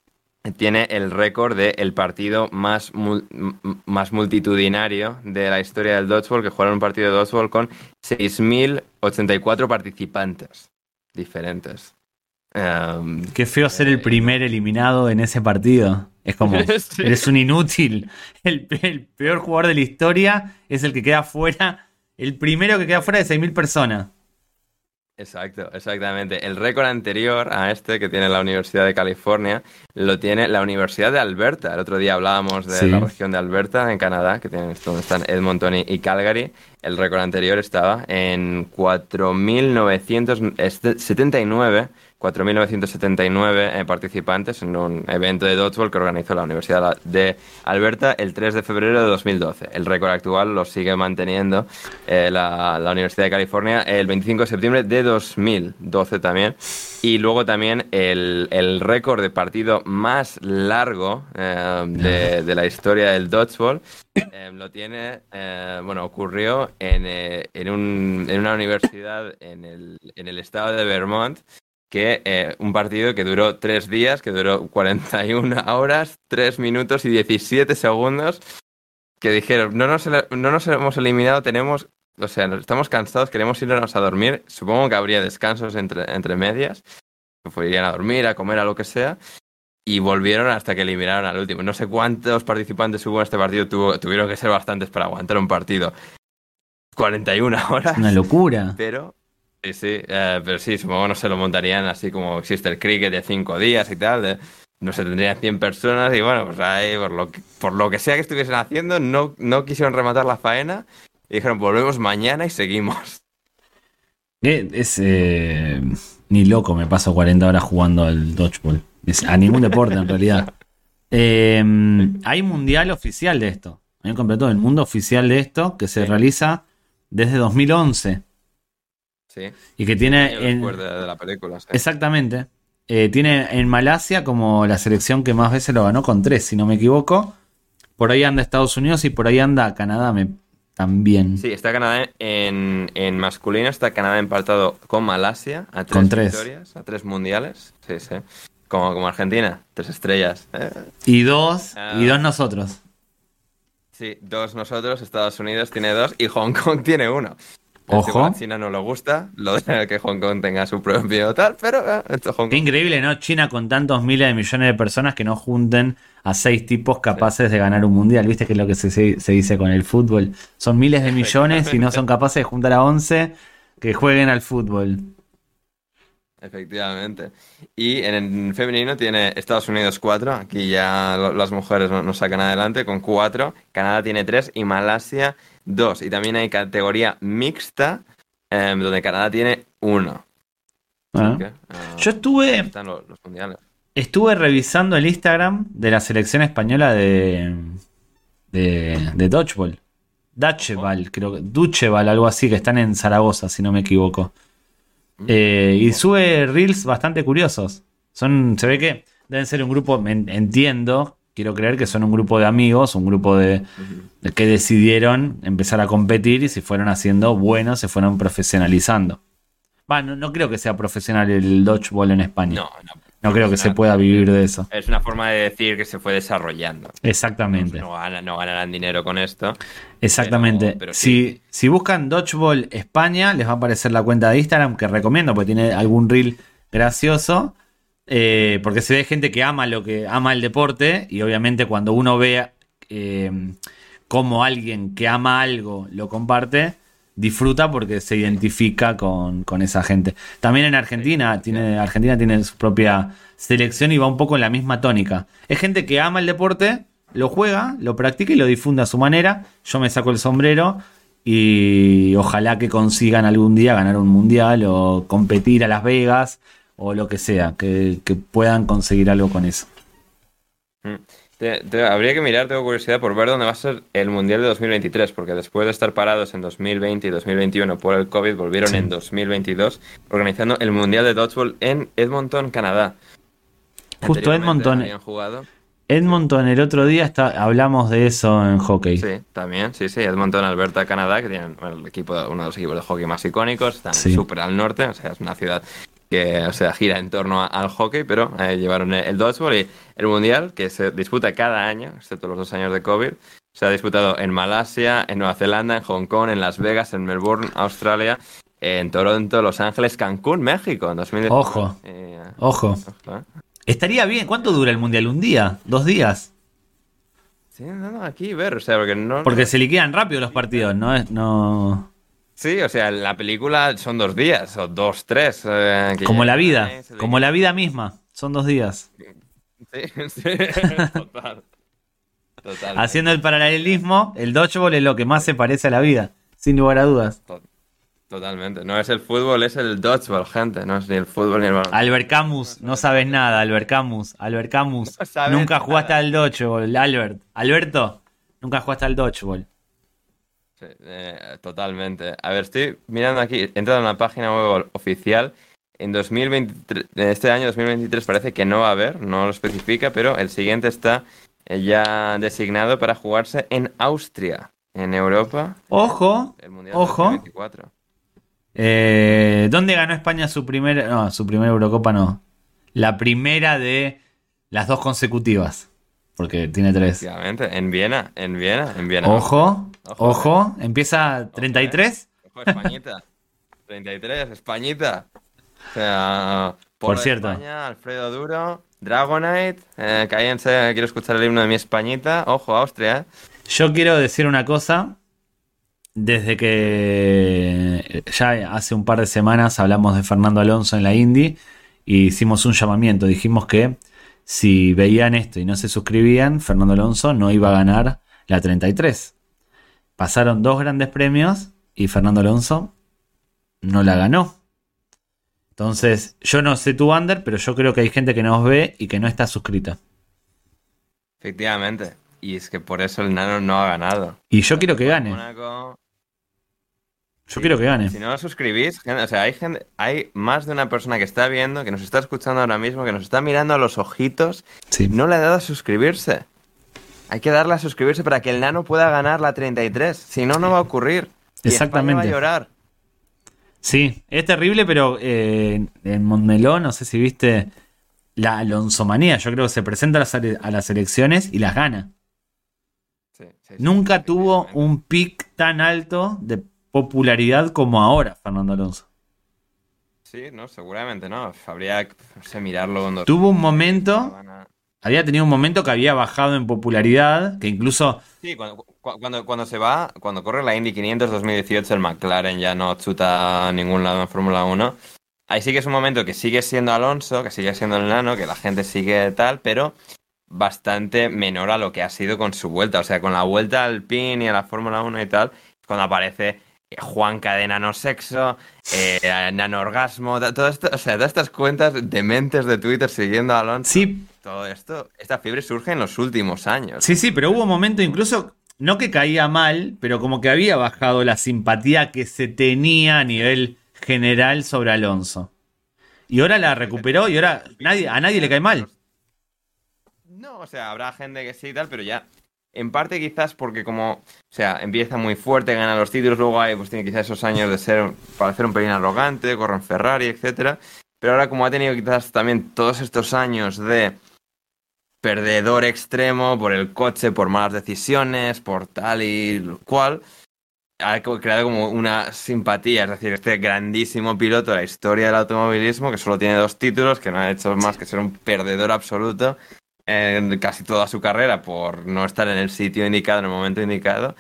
S1: tiene el récord de el partido más, mul- más multitudinario de la historia del dodgeball, que jugaron un partido de dodgeball con 6.084 participantes diferentes. Em,
S2: Qué feo ser el primer eliminado en ese partido. Es como, <laughs> eres un inútil. El, el peor jugador de la historia es el que queda fuera. El primero que queda fuera de 6.000 personas.
S1: Exacto, exactamente. El récord anterior a este que tiene la Universidad de California lo tiene la Universidad de Alberta. El otro día hablábamos de
S2: Sí.
S1: la región de Alberta en Canadá, que tienen donde están Edmonton y, y Calgary. El récord anterior estaba en 4.979 4.979 eh, participantes en un evento de dodgeball que organizó la Universidad de Alberta el 3 de febrero de 2012. El récord actual lo sigue manteniendo eh, la, la Universidad de California el 25 de septiembre de 2012 también. Y luego también el, el récord de partido más largo eh, de, <laughs> de la historia del dodgeball eh, lo tiene, bueno, ocurrió en, en, un- en una universidad en el, en el estado de Vermont, que eh, un partido que duró tres días, que duró 41 horas, 3 minutos y 17 segundos, que dijeron, no nos, no nos hemos eliminado, tenemos, o sea, estamos cansados, queremos irnos a dormir, supongo que habría descansos entre, entre medias, que irían a dormir, a comer, a lo que sea, y volvieron hasta que eliminaron al último. No sé cuántos participantes hubo en este partido, tuvo- tuvieron que ser bastantes para aguantar un partido. 41 horas.
S2: Una locura.
S1: Pero, sí, sí, eh, pero sí, supongo que no se lo montarían así como existe el cricket de cinco días y tal. no se tendrían 100 personas y bueno, pues ahí, por lo que, por lo que sea que estuviesen haciendo, no, no quisieron rematar la faena y dijeron, volvemos mañana y seguimos.
S2: Es, eh, ni loco me paso 40 horas jugando al dodgeball. Es- a ningún deporte en realidad. <laughs> Eh, hay mundial oficial de esto. Hay un campeonato del mundo oficial de esto que se realiza desde 2011
S1: Sí,
S2: y que tiene en,
S1: de, la película. sí.
S2: exactamente eh, tiene en Malasia como la selección que más veces lo ganó con tres, si no me equivoco. Por ahí anda Estados Unidos y por ahí anda Canadá me, también.
S1: Sí, está Canadá en, en masculino, está Canadá empatado con Malasia a tres,
S2: Con tres.
S1: victorias, a tres mundiales. Sí, sí. Como, como Argentina, tres estrellas. Eh,
S2: Y dos,
S1: Ah.
S2: y dos nosotros.
S1: Sí, dos nosotros, Estados Unidos tiene dos y Hong Kong <laughs> tiene uno.
S2: Ojo.
S1: A China no le gusta lo de que Hong Kong tenga su propio tal, pero eh, esto Hong
S2: Qué
S1: Kong.
S2: increíble, ¿no? China con tantos miles de millones de personas que no junten a seis tipos capaces de ganar un mundial. ¿Viste que es lo que se, dice con el fútbol? Son miles de millones y no son <laughs> capaces de juntar a 11 que jueguen al fútbol.
S1: Efectivamente. Y en el femenino tiene Estados Unidos cuatro, aquí ya lo- las mujeres no- nos sacan adelante con cuatro, Canadá tiene tres y Malasia dos. Y también hay categoría mixta, em, donde Canadá tiene uno.
S2: Ah.
S1: Así que, eh,
S2: Yo estuve,
S1: están los, los mundiales.
S2: estuve revisando el Instagram de la selección española de, de, de Dodgeball. Dutcheball, creo que. Dutcheball, algo así, que están en Zaragoza, si no me equivoco. Eh, y sube reels bastante curiosos. Son, se ve que deben ser un grupo, en- entiendo, quiero creer que son un grupo de amigos, un grupo de, de que decidieron empezar a competir y se fueron haciendo buenos, se fueron profesionalizando. Va, no, no creo que sea profesional el dodgeball en España.
S1: No, no.
S2: No creo que se pueda vivir de eso.
S1: Es una forma de decir que se fue desarrollando.
S2: Exactamente.
S1: No, no ganarán dinero con esto.
S2: Exactamente.
S1: Pero- pero sí.
S2: si, si buscan Dodgeball España, les va a aparecer la cuenta de Instagram que recomiendo porque tiene algún reel gracioso. eh, porque se ve gente que ama lo que ama el deporte. Y obviamente cuando uno ve eh, cómo alguien que ama algo lo comparte, disfruta porque se identifica con, con esa gente. También en Argentina, tiene, Argentina tiene su propia selección y va un poco en la misma tónica. Es gente que ama el deporte, lo juega, lo practica y lo difunde a su manera. Yo me saco el sombrero y ojalá que consigan algún día ganar un mundial o competir a Las Vegas o lo que sea, que, que puedan conseguir algo con eso.
S1: Mm. Te- te- habría que mirar, tengo curiosidad por ver dónde va a ser el Mundial de 2023, porque después de estar parados en 2020 y 2021 por el COVID, volvieron
S2: Sí.
S1: en 2022 organizando el Mundial de Dodgeball en Edmonton, Canadá.
S2: Justo Edmonton,
S1: jugado.
S2: Edmonton el otro día está, hablamos de eso en hockey.
S1: Sí, también, sí, sí, Edmonton, Alberta, Canadá, que tienen el equipo, uno de los equipos de hockey más icónicos, están
S2: Sí.
S1: súper al norte, o sea, es una ciudad que o sea, gira en torno a- al hockey, pero eh, llevaron el, el dodgeball y el mundial, que se disputa cada año, excepto los dos años de COVID, se ha disputado en Malasia, en Nueva Zelanda, en Hong Kong, en Las Vegas, en Melbourne, Australia, en Toronto, Los Ángeles, Cancún, México, en 2019.
S2: Ojo.
S1: Eh,
S2: Ojo.
S1: ojo.
S2: Estaría bien. ¿Cuánto dura el mundial? ¿Un día? ¿Dos días?
S1: Sí, no, no, aquí ver, o sea, porque no...
S2: Porque se liquidan rápido los partidos, ¿no? Es- no...
S1: Sí, o sea, la película son dos días, o dos, tres. eh,
S2: Como la vida.
S1: eh,
S2: Como la vida misma. Son dos días.
S1: Sí, <laughs> sí, total. Total.
S2: Haciendo el paralelismo, el dodgeball es lo que más se parece a la vida. Sin lugar a dudas.
S1: To- Totalmente. No es el fútbol, es el dodgeball, gente. No es ni el fútbol ni el balón.
S2: Albert Camus, no sabes nada, Albert Camus. Albert Camus.
S1: No
S2: Nunca
S1: nada.
S2: jugaste al dodgeball, Albert. Alberto, nunca jugaste al dodgeball.
S1: Sí, eh, totalmente. A ver, estoy mirando aquí, he entrado en la página web oficial. En 2023, en este año 2023 parece que no va a haber, no lo especifica, pero el siguiente está eh, ya designado para jugarse en Austria, en Europa,
S2: Ojo,
S1: el Mundial
S2: Ojo.
S1: 2024.
S2: Eh, ¿Dónde ganó España su primera, no, su primera Eurocopa? No. La primera de las dos consecutivas. Porque tiene tres.
S1: En Viena, en Viena, en Viena.
S2: Ojo,
S1: Ojo.
S2: ojo. Empieza 33.
S1: Ojo, Españita. <laughs> 33, Españita. O sea,
S2: Por
S1: de
S2: cierto.
S1: España, Alfredo Duro, Dragonite, eh, cállense, quiero escuchar el himno de mi Españita. Ojo, Austria, eh.
S2: Yo quiero decir una cosa. Desde que ya hace un par de semanas hablamos de Fernando Alonso en la Indy y hicimos un llamamiento. Dijimos que si veían esto y no se suscribían, Fernando Alonso no iba a ganar la 33. Pasaron dos grandes premios y Fernando Alonso no la ganó. Entonces, yo no sé tu under, pero yo creo que hay gente que nos ve y que no está suscrita.
S1: Efectivamente. Y es que por eso el nano no ha ganado.
S2: Y yo quiero que gane. Yo quiero que gane.
S1: Si no os suscribís, gente, o sea, hay gente, hay más de una persona que está viendo, que nos está escuchando ahora mismo, que nos está mirando a los ojitos,
S2: Sí.
S1: no le ha dado a suscribirse. Hay que darle a suscribirse para que el nano pueda ganar la 33. Si no, no va a ocurrir. Y
S2: Exactamente.
S1: va a llorar.
S2: Sí, es terrible, pero eh, en Montmeló, no sé si viste la Alonsomanía. Yo creo que se presenta a las, a las elecciones y las gana.
S1: Sí, sí, sí,
S2: Nunca tuvo un pic tan alto de popularidad como ahora, Fernando Alonso.
S1: Sí, no, seguramente no. Habría que no sé, mirarlo cuando.
S2: Tuvo un momento, había tenido un momento que había bajado en popularidad, que incluso
S1: Sí, cuando, cu- cuando, cuando se va, cuando corre la Indy 500 2018, el McLaren ya no chuta a ningún lado en Fórmula 1. Ahí sí que es un momento que sigue siendo Alonso, que sigue siendo el nano, que la gente sigue tal, pero bastante menor a lo que ha sido con su vuelta. O sea, con la vuelta al PIN y a la Fórmula 1 y tal, cuando aparece Juanca de nanosexo, eh, nanorgasmo, todo esto, o sea, todas estas cuentas dementes de Twitter siguiendo a Alonso.
S2: sí,
S1: Todo esto, esta fiebre surge en los últimos años.
S2: Sí, sí, pero hubo un momento incluso, no que caía mal, pero como que había bajado la simpatía que se tenía a nivel general sobre Alonso. Y ahora la recuperó y ahora nadie, a nadie le cae mal.
S1: No, o sea, habrá gente que sí y tal, pero ya. En parte quizás porque como, o sea, empieza muy fuerte, gana los títulos, luego hay, pues tiene quizás esos años de ser, para ser un pelín arrogante, corre en Ferrari, etcétera. Pero ahora como ha tenido quizás también todos estos años de perdedor extremo por el coche, por malas decisiones, por tal y cual, ha creado como una simpatía, es decir, este grandísimo piloto de la historia del automovilismo, que solo tiene dos títulos, que no ha hecho más que ser un perdedor absoluto en casi toda su carrera por no estar en el sitio indicado, en el momento indicado,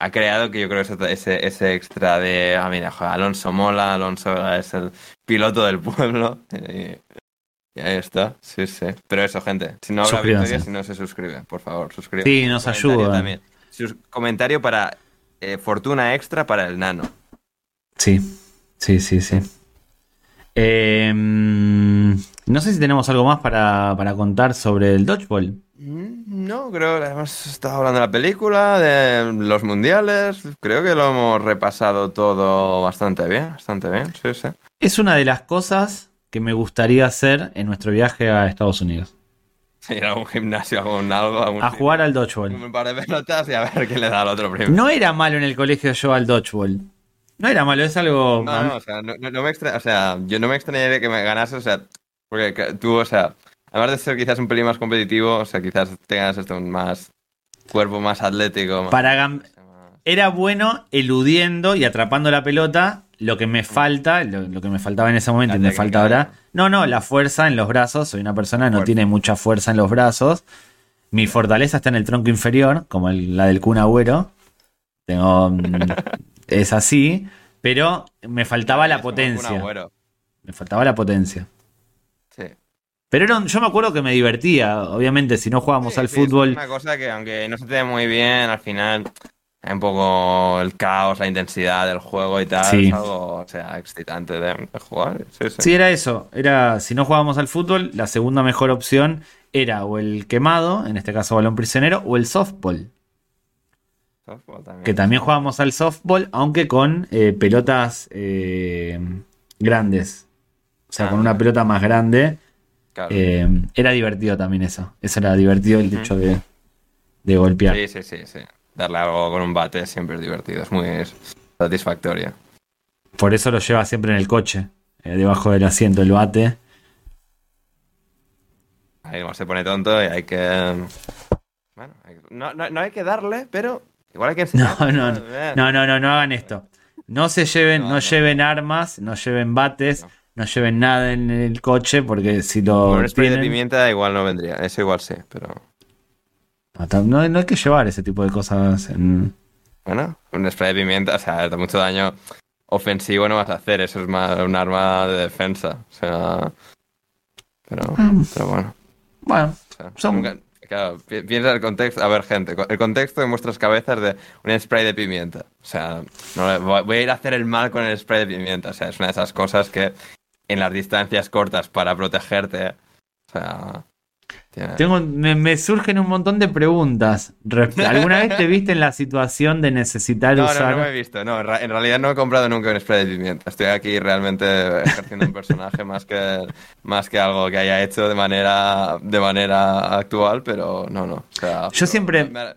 S1: ha creado que yo creo ese, ese, ese extra de, ah, mira, Alonso mola, Alonso es el piloto del pueblo. <laughs> ahí está, sí, sí. Pero eso, gente, si no habrá victoria, si no se suscribe, por favor, suscríbanse.
S2: Sí, nos
S1: Comentario
S2: ayuda.
S1: también. Sus- comentario para eh, fortuna extra para el nano.
S2: Sí, sí, sí, sí. Eh, mm, no sé si tenemos algo más para, para contar sobre el dodgeball.
S1: Mm, No, creo que hemos estado hablando de la película, de los mundiales. Creo que lo hemos repasado todo bastante bien, bastante bien, sí, sí.
S2: Es una de las cosas que me gustaría hacer en nuestro viaje a Estados Unidos. <laughs>
S1: Ir a un gimnasio, a un algo, a, un
S2: A jugar al dodgeball.
S1: un par de pelotas y a ver quién le da al otro primero.
S2: No era malo en el colegio yo al dodgeball. No era malo, es algo...
S1: No, no, o sea, no, me extra- o sea, yo no me extrañaría que me ganase, o sea, porque tú, o sea, además de ser quizás un pelín más competitivo, o sea, quizás tengas esto un más cuerpo más atlético. más-
S2: Para gam- Era bueno eludiendo y atrapando la pelota lo que me falta, lo, lo que me faltaba en ese momento y me falta ahora.
S1: ¿no?
S2: No, la fuerza en los brazos. Soy una persona que no tiene mucha fuerza en los brazos. Mi fortaleza está en el tronco inferior, como el- la del Kun Agüero. Tengo. mm, <laughs> es así. Pero me faltaba la potencia. Me faltaba la potencia.
S1: Sí.
S2: Pero era yo me acuerdo que me divertía. Obviamente, si no jugábamos
S1: Sí,
S2: al
S1: sí, es
S2: fútbol.
S1: una cosa que aunque no se te dé muy bien, al final un poco el caos, la intensidad del juego y tal.
S2: Sí.
S1: Es algo, o sea, excitante de, de jugar. Sí, sí.
S2: Sí, era eso. Era, si no jugábamos al fútbol, la segunda mejor opción era o el quemado, en este caso balón prisionero, o el softball.
S1: Softball también.
S2: Que también jugábamos al softball, aunque con eh, pelotas eh, grandes. O sea,
S1: Ah,
S2: con una pelota más grande.
S1: Claro.
S2: Eh, era divertido también eso. Eso era divertido el hecho de, de golpear.
S1: Sí, sí, sí, sí. Darle algo con un bate siempre es divertido, es muy satisfactorio.
S2: Por eso lo lleva siempre en el coche, eh, debajo del asiento, el bate.
S1: Ahí igual se pone tonto y hay que. Bueno, no, no, no hay que darle, pero igual hay que
S2: No,
S1: enseñar. <laughs>
S2: no, no, no, no, no, no hagan esto. No se lleven,
S1: No,
S2: no,
S1: no.
S2: lleven armas, no lleven bates,
S1: No.
S2: no. lleven nada en el coche porque si lo
S1: Con un spray de pimienta igual no vendría, eso igual sí, pero.
S2: No, no- hay que llevar ese tipo de cosas. en-
S1: Bueno, un spray de pimienta, o sea, mucho daño ofensivo no vas a hacer, eso es más un arma de defensa. O sea. Pero,
S2: Ah.
S1: pero bueno.
S2: Bueno,
S1: o sea,
S2: Son-
S1: nunca- claro, pi- piensa el contexto. A ver, gente, el contexto en vuestras cabezas de un spray de pimienta. O sea, no voy a ir a hacer el mal con el spray de pimienta. O sea, es una de esas cosas que en las distancias cortas para protegerte. O sea.
S2: Tengo, me, me surgen un montón de preguntas. ¿Alguna vez te viste en la situación de necesitar
S1: No, no,
S2: usar?
S1: no me he visto. No, en, realidad no he comprado nunca un spray de pimienta. Estoy aquí realmente ejerciendo un personaje más que, más que algo que haya hecho de manera, de manera actual, pero no, no. O sea,
S2: Yo siempre-
S1: me-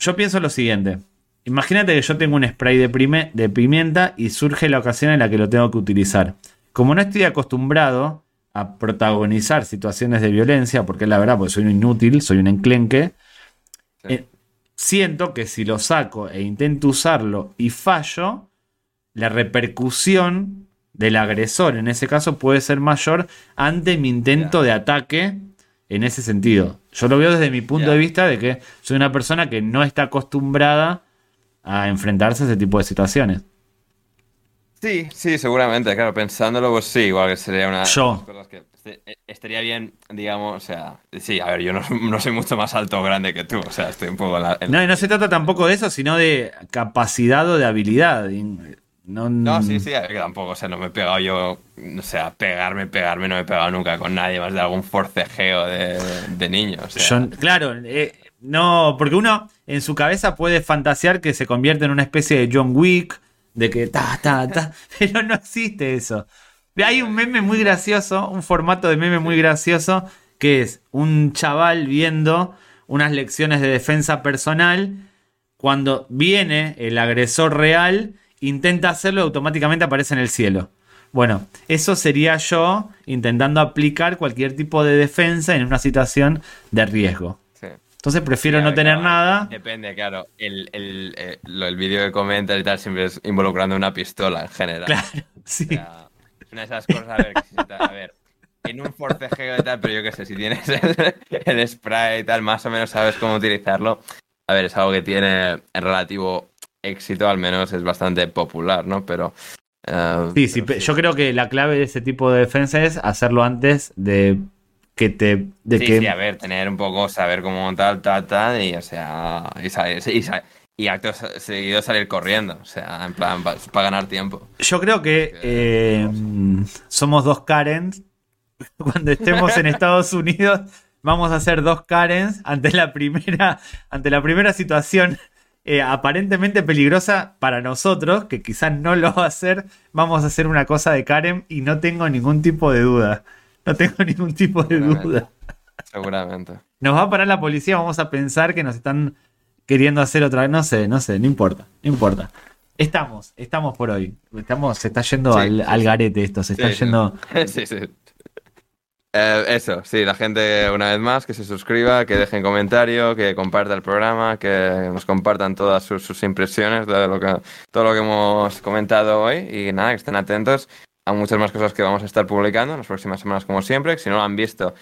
S2: Yo pienso lo siguiente. Imagínate que yo tengo un spray de, prime- de pimienta y surge la ocasión en la que lo tengo que utilizar. Como no estoy acostumbrado a protagonizar situaciones de violencia, porque la verdad, porque soy un inútil, soy un enclenque,
S1: Sí.
S2: eh, siento que si lo saco e intento usarlo y fallo, la repercusión del agresor en ese caso puede ser mayor ante mi intento de ataque en ese sentido. Yo lo veo desde mi punto de vista de que soy una persona que no está acostumbrada a enfrentarse a ese tipo de situaciones.
S1: Sí, sí, seguramente, claro, pensándolo, pues sí, igual que sería una de
S2: Yo.
S1: las cosas que este- eh, estaría bien, digamos, o sea, sí, a ver, yo no, <laughs> no soy mucho más alto o grande que tú, o sea, estoy un poco en la... en-
S2: No, y no se trata tampoco de eso, sino de capacidad o de habilidad. No,
S1: No, sí, sí, a ver, que tampoco, o sea, no me he pegado yo, o sea, pegarme, pegarme, no me he pegado nunca con nadie más de algún forcejeo de, de niño, o sea,
S2: Yo- claro, eh, no, porque uno en su cabeza puede fantasear que se convierte en una especie de John Wick, de que ta, ta, ta, <laughs> pero no existe eso. Hay un meme muy gracioso, un formato de meme muy gracioso, que es un chaval viendo unas lecciones de defensa personal. Cuando viene el agresor real, intenta hacerlo y automáticamente aparece en el cielo. Bueno, eso sería yo intentando aplicar cualquier tipo de defensa en una situación de riesgo.
S1: Sí.
S2: Entonces prefiero
S1: Sí,
S2: no tener
S1: claro,
S2: nada.
S1: Depende, claro. El, el, eh, lo- el vídeo que comentas y tal siempre es involucrando una pistola en general.
S2: Claro, <laughs> sí.
S1: O sea, es una de esas cosas, a ver, que si te- a ver, en un forcejeo y tal, pero yo qué sé, si tienes el, el spray y tal, más o menos sabes cómo utilizarlo. A ver, es algo que tiene en relativo éxito, al menos es bastante popular, ¿no? Pero. eh,
S2: Sí, sí,
S1: pero
S2: pe- yo creo que la clave de ese tipo de defensa es hacerlo antes de que te. De
S1: sí,
S2: que,
S1: sí, a ver, tener un poco, saber cómo tal, tal, tal, y o sea, y, salir, y, sa- y acto se- seguido salir corriendo, o sea, en plan, para ganar tiempo.
S2: Yo creo que eh, somos dos Karens. <laughs> Cuando estemos en Estados Unidos, vamos a ser dos Karens ante la primera, ante la primera situación eh, aparentemente peligrosa para nosotros, que quizás no lo va a hacer. Vamos a hacer una cosa de Karen y no tengo ningún tipo de duda. No tengo <laughs> ningún tipo de
S1: Seguramente.
S2: duda.
S1: Seguramente.
S2: Nos va a parar la policía, vamos a pensar que nos están queriendo hacer otra vez. No sé, no sé, no importa, no importa. Estamos, estamos por hoy. Estamos, se está yendo
S1: Sí,
S2: al,
S1: sí,
S2: al garete esto, se está
S1: Sí,
S2: yendo. <laughs>
S1: Sí, sí. Eh, eso, sí, la gente una vez más que se suscriba, que dejen comentario, que comparta el programa, que nos compartan todas sus, impresiones de lo que, todo lo que hemos comentado hoy y nada, que estén atentos a muchas más cosas que vamos a estar publicando en las próximas semanas como siempre. Si no lo han visto,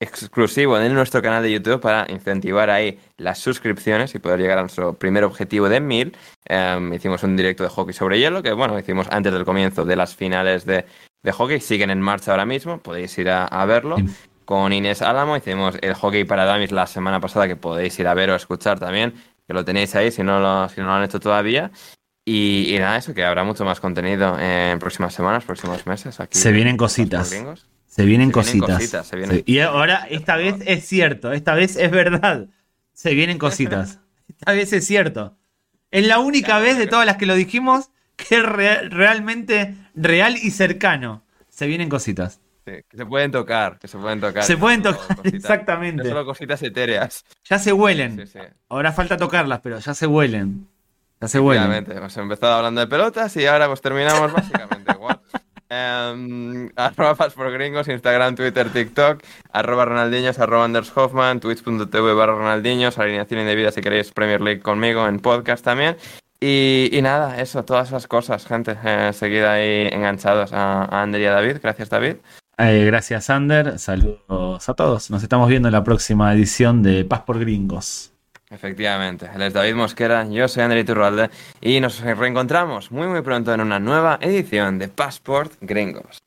S1: exclusivo en nuestro canal de YouTube para incentivar ahí las suscripciones y poder llegar a nuestro primer objetivo de mil. Em, hicimos un directo de hockey sobre hielo que, bueno, hicimos antes del comienzo de las finales de, de hockey. Siguen en marcha ahora mismo, podéis ir a, verlo. Con Inés Álamo hicimos el hockey para damis la semana pasada que podéis ir a ver o escuchar también, que lo tenéis ahí si no lo, si no lo han hecho todavía. Y, nada, eso, que habrá mucho más contenido en próximas semanas, próximos meses. Aquí
S2: se vienen cositas. Se vienen cositas. Y ahora, esta vez es cierto, esta vez es verdad. Se vienen cositas. <laughs> Esta vez es cierto. Es la única vez de todas las que lo dijimos que es realmente real y cercano. Se vienen cositas.
S1: que se pueden tocar, que se pueden tocar.
S2: Se pueden tocar, <laughs> exactamente.
S1: No solo cositas etéreas.
S2: Ya se huelen. Ahora falta tocarlas, pero ya se huelen. Ya se huelen.
S1: Hemos empezado hablando de pelotas y ahora pues terminamos básicamente igual. Um, <laughs> arroba por gringos, Instagram, Twitter, TikTok, arroba Ronaldinhos, arroba Anders Hoffman, twitch.tv barra Ronaldinhos, alineación indebida si queréis Premier League conmigo en podcast también. Y, nada, eso, todas esas cosas, gente. Eh, seguid ahí enganchados a, a Ander y a David. Gracias, David.
S2: Eh, gracias, Ander. Saludos a todos. Nos estamos viendo en la próxima edición de Paz por Gringos.
S1: Efectivamente, él es David Mosquera, yo soy André Turralde y nos reencontramos muy muy pronto en una nueva edición de Passport Gringos.